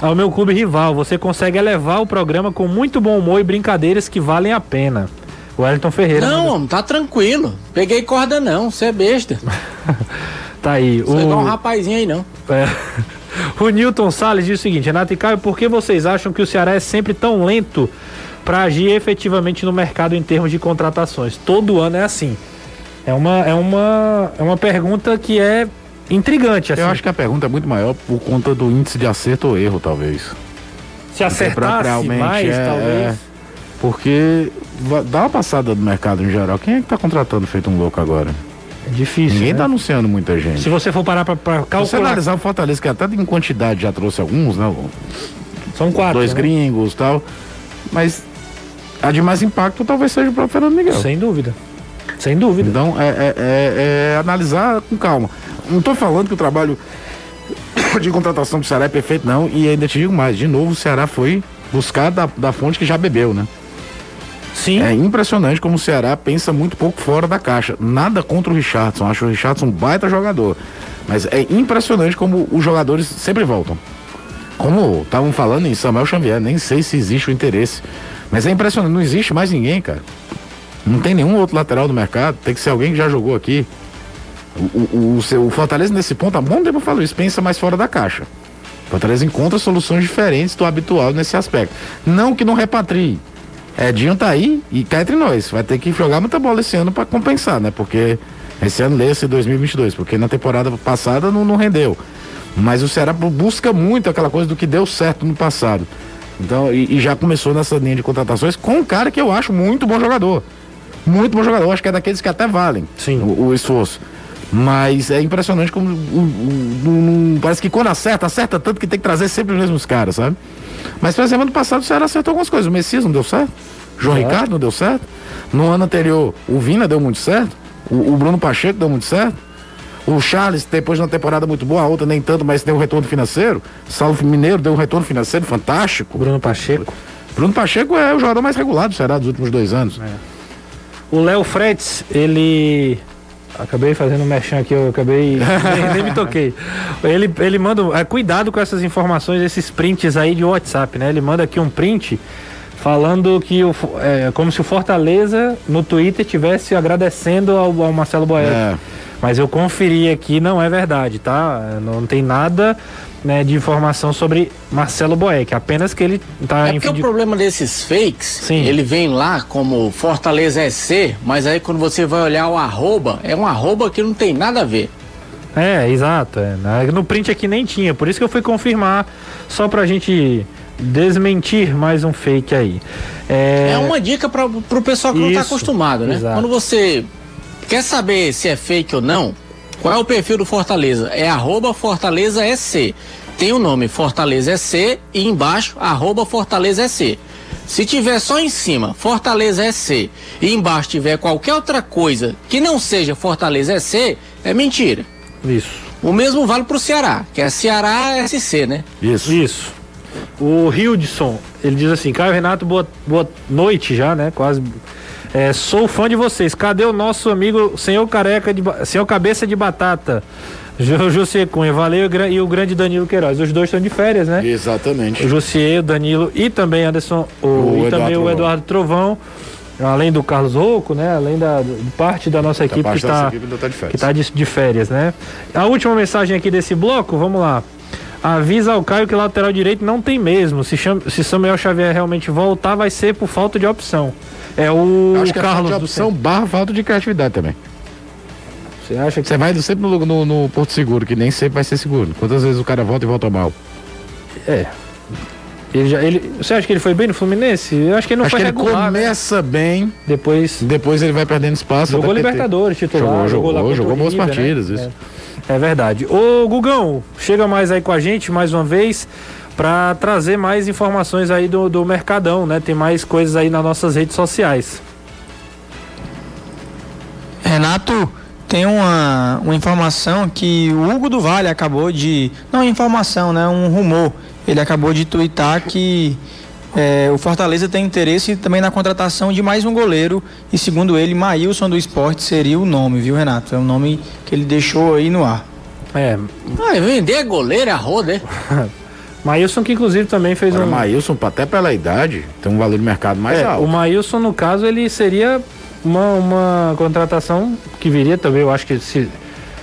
ao meu clube rival, você consegue elevar o programa com muito bom humor e brincadeiras que valem a pena. O Wellington Ferreira. Não, homem, tá tranquilo. Peguei corda não, você é besta. Tá aí. Você é igual um O... rapazinho aí, não. É. O Newton Salles diz o seguinte: Renato e Caio, por que vocês acham que o Ceará é sempre tão lento para agir efetivamente no mercado em termos de contratações? Todo ano é assim. É uma, é uma, é uma pergunta que é intrigante. Assim. Eu acho que a pergunta é muito maior por conta do índice de acerto ou erro, talvez. se acertasse realmente, mais, é, talvez. Porque va- dá uma passada do mercado em geral. Quem é que tá contratando feito um louco agora? É difícil. Ninguém né? tá anunciando muita gente. Se você for parar pra, pra Se você calcular, analisar o Fortaleza, que até em quantidade já trouxe alguns, né? são quatro. Dois né? gringos e tal. Mas a de mais impacto talvez seja o próprio Fernando Miguel. Sem dúvida. Sem dúvida. Então é, é- é- é analisar com calma. Não tô falando que o trabalho de contratação do Ceará é perfeito, não. E ainda te digo mais, de novo, o Ceará foi buscar da, da fonte que já bebeu, né? Sim. É impressionante como o Ceará pensa muito pouco fora da caixa. Nada contra o Richardson. Acho o Richardson um baita jogador. Mas é impressionante como os jogadores sempre voltam. Como estavam falando em Samuel Xavier, nem sei se existe o interesse. Mas é impressionante, não existe mais ninguém, cara. Não tem nenhum outro lateral do mercado. Tem que ser alguém que já jogou aqui. O, o, o, o Fortaleza, nesse ponto, há bom tempo eu falo isso, pensa mais fora da caixa. O Fortaleza encontra soluções diferentes do habitual nesse aspecto. Não que não repatrie. Edinho tá aí e cá entre nós. Vai ter que jogar muita bola esse ano para compensar, né? Porque esse ano esse 2022, porque na temporada passada não, não rendeu. Mas o Ceará bu- busca muito aquela coisa do que deu certo no passado. Então, e, e já começou nessa linha de contratações com um cara que eu acho muito bom jogador. Muito bom jogador. Acho que é daqueles que até valem Sim. o, o esforço. Mas é impressionante como o- o- parece que quando acerta, acerta tanto que tem que trazer sempre os mesmos caras, sabe? Mas, por exemplo, ano passado o Ceará acertou algumas coisas. O Messias não deu certo. João Certo. Ricardo não deu certo. No ano anterior, o Vina deu muito certo. O, o Bruno Pacheco deu muito certo. O Charles, depois de uma temporada muito boa, a outra nem tanto, mas deu um retorno financeiro. Salvo Mineiro deu um retorno financeiro fantástico. Bruno Pacheco. Bruno Pacheco é o jogador mais regular do Ceará dos últimos dois anos. O Léo Frets, ele. Acabei fazendo um merchan aqui, eu acabei. nem, nem me toquei. Ele, ele manda. é, cuidado com essas informações, esses prints aí de WhatsApp, né? Ele manda aqui um print falando que o, é, como se o Fortaleza no Twitter tivesse agradecendo ao, ao Marcelo Boeck. É. Mas eu conferi aqui, não é verdade, tá? Não tem nada né, de informação sobre Marcelo Boeck, apenas que ele tá É em porque fim o de- problema desses fakes, Sim. ele vem lá como Fortaleza SC, mas aí quando você vai olhar o arroba, é um arroba que não tem nada a ver. É, exato. é. Na- No print aqui nem tinha, por isso que eu fui confirmar, só pra gente desmentir mais um fake aí. É, É, uma dica para pro pessoal que não tá Isso, acostumado, né? exato. Quando você quer saber se é fake ou não, qual é o perfil do Fortaleza? É arroba Fortaleza SC. Tem o nome Fortaleza SC e embaixo arroba Fortaleza SC. Se tiver só em cima Fortaleza SC e embaixo tiver qualquer outra coisa que não seja Fortaleza SC, é mentira. Isso. O mesmo vale pro Ceará, que é Ceará SC, né? Isso. Isso. O Hildson, ele diz assim, Caio Renato, boa, boa noite já, né? Quase. É, sou fã de vocês. Cadê o nosso amigo senhor careca de senhor cabeça de batata? Jo- José Cunha, valeu e o grande Danilo Queiroz. Os dois estão de férias, né? Exatamente. O Jussier, o Danilo e também Anderson, o, O e Eduardo também o Trovão. Eduardo Trovão, além do Carlos Rouco, né? Além da parte da nossa equipe que está tá de férias. que tá de, de férias, né? A última mensagem aqui desse bloco, vamos lá. Avisa ao Caio que lateral direito não tem mesmo. Se, se Samuel Xavier realmente voltar, vai ser por falta de opção. É o Acho que é Carlos falta de opção barra falta de criatividade também. Você acha que Você vai sempre no, no, no Porto Seguro, que nem sempre vai ser seguro. Quantas vezes o cara volta e volta mal? é? Ele já, ele, você acha que ele foi bem no Fluminense? Eu acho que ele não Acho foi que ele regular, né? começa bem, Depois depois ele vai perdendo espaço. jogou Libertadores, titular, Jogou, jogou, jogou, jogou boas River, partidas, né? isso. É, é verdade. Ô Gugão, chega mais aí com a gente mais uma vez para trazer mais informações aí do, do Mercadão, né? Tem mais coisas aí nas nossas redes sociais. Renato, tem uma, uma informação que o Hugo do Vale acabou de. Não informação, né? Um rumor. Ele acabou de twittar que é, o Fortaleza tem interesse também na contratação de mais um goleiro. E segundo ele, Maílson do Esporte seria o nome, viu, Renato? É o nome que ele deixou aí no ar. É, Ah, vender goleiro é a roda, é? Maílson que inclusive também fez Agora, um... Maílson, até pela idade, tem um valor de mercado mais É, alto. o Maílson, no caso, ele seria uma, uma contratação que viria também, eu acho que se,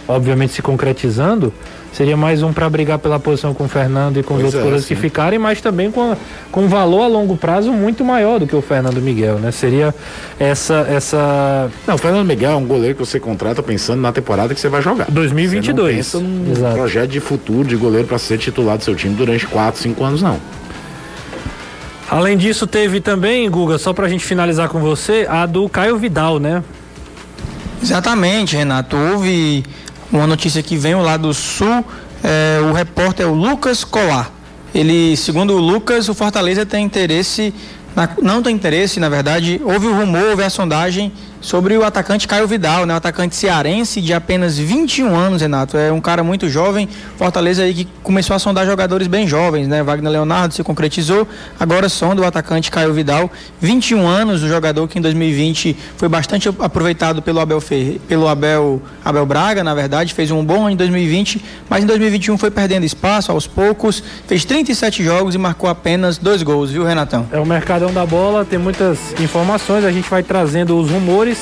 obviamente se concretizando, seria mais um para brigar pela posição com o Fernando e com os Pois outros é, que ficarem, mas também com, com um valor a longo prazo muito maior do que o Fernando Miguel, né? Seria essa essa Não, o Fernando Miguel é um goleiro que você contrata pensando na temporada que você vai jogar. 2022. Você não pensa num Exato. projeto de futuro de goleiro para ser titular do seu time durante 4, 5 anos, não. Além disso, teve também, Guga, só pra gente finalizar com você, a do Caio Vidal, né? Exatamente, Renato. Houve uma notícia que vem lá do Sul. É, o repórter é o Lucas Colar. Ele, segundo o Lucas, o Fortaleza tem interesse, na, não tem interesse, na verdade, houve o rumor, houve a sondagem sobre o atacante Caio Vidal, né? O atacante cearense de apenas 21 anos, Renato. É um cara muito jovem. Fortaleza aí que começou a sondar jogadores bem jovens, né? Wagner Leonardo se concretizou. Agora sonda o atacante Caio Vidal, 21 anos, o jogador que em 2020 foi bastante aproveitado pelo Abel Ferre, pelo Abel Abel Braga, na verdade, fez um bom ano em 2020, mas em 2021 foi perdendo espaço aos poucos, fez 37 jogos e marcou apenas dois gols, viu, Renatão? É o mercadão da bola, tem muitas informações, a gente vai trazendo os rumores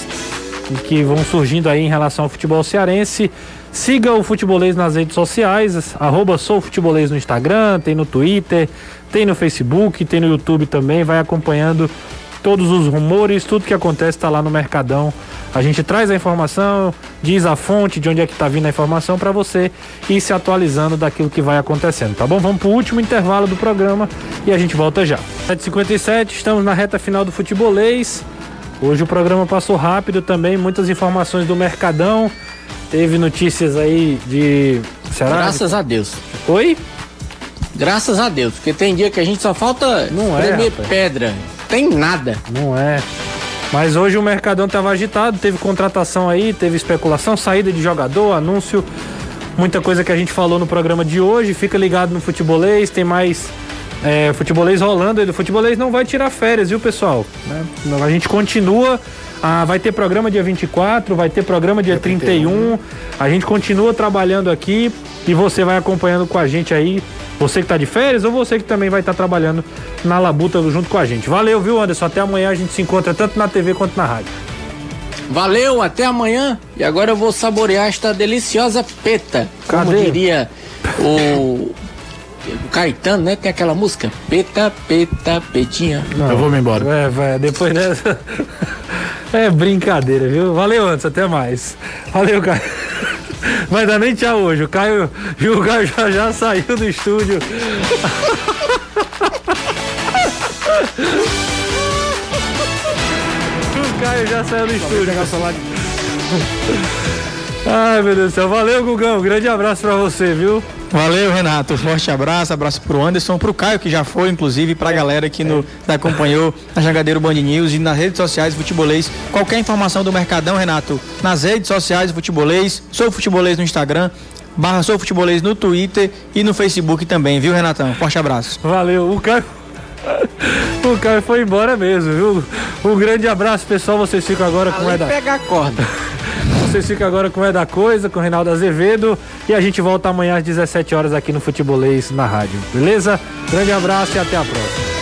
que vão surgindo aí em relação ao futebol cearense. Siga o Futebolês nas redes sociais, arroba no Instagram, tem no Twitter, tem no Facebook, tem no YouTube também, vai acompanhando todos os rumores, tudo que acontece está lá no Mercadão. A gente traz a informação, diz a fonte de onde é que está vindo a informação para você ir se atualizando daquilo que vai acontecendo, tá bom? Vamos para o último intervalo do programa e a gente volta já. 7h57, estamos na reta final do Futebolês. Hoje o programa passou rápido também, muitas informações do Mercadão. Teve notícias aí de. Será? Graças a Deus. Oi? Graças a Deus, porque tem dia que a gente só falta não é, pedra. Tem nada. Não é. Mas hoje o Mercadão estava agitado, teve contratação aí, teve especulação, saída de jogador, anúncio, muita coisa que a gente falou no programa de hoje. Fica ligado no futebolês, tem mais é, futebolês rolando, e o futebolês não vai tirar férias, viu, pessoal? Né? A gente continua. Ah, vai ter programa dia 24, vai ter programa dia, dia 31. 31. A gente continua trabalhando aqui e você vai acompanhando com a gente aí. Você que está de férias ou você que também vai estar tá trabalhando na labuta junto com a gente. Valeu, viu, Anderson? Até amanhã a gente se encontra tanto na TV quanto na rádio. Valeu, até amanhã. E agora eu vou saborear esta deliciosa peta. Cadê? Como diria o o Caetano, né? Tem aquela música Peta, Peta, Petinha. Não, eu vou me embora. É, vai, depois dessa. É brincadeira, viu? Valeu, antes, até mais. Valeu, Caio. Vai dar nem tchau hoje. O Caio, o Caio já, já saiu do estúdio. o Caio já saiu do estúdio. Ai, meu Deus do céu. Valeu, Gugão. Um grande abraço pra você, viu? Valeu, Renato. Forte abraço, abraço pro Anderson, pro Caio, que já foi, inclusive, pra galera que nos acompanhou na Jangadeiro Band News e nas redes sociais do Futebolês. Qualquer informação do Mercadão, Renato, nas redes sociais do Futebolês, sou Futebolês no Instagram, barra Sou Futebolês no Twitter e no Facebook também, viu, Renatão? Forte abraço. Valeu. O Caio. O Caio foi embora mesmo, viu? Um grande abraço, pessoal. Vocês ficam agora com o Eda. pegar a corda. Vocês ficam agora com o É da Coisa, com o Reinaldo Azevedo. E a gente volta amanhã às 17 horas aqui no Futebolês na rádio. Beleza? Grande abraço e até a próxima.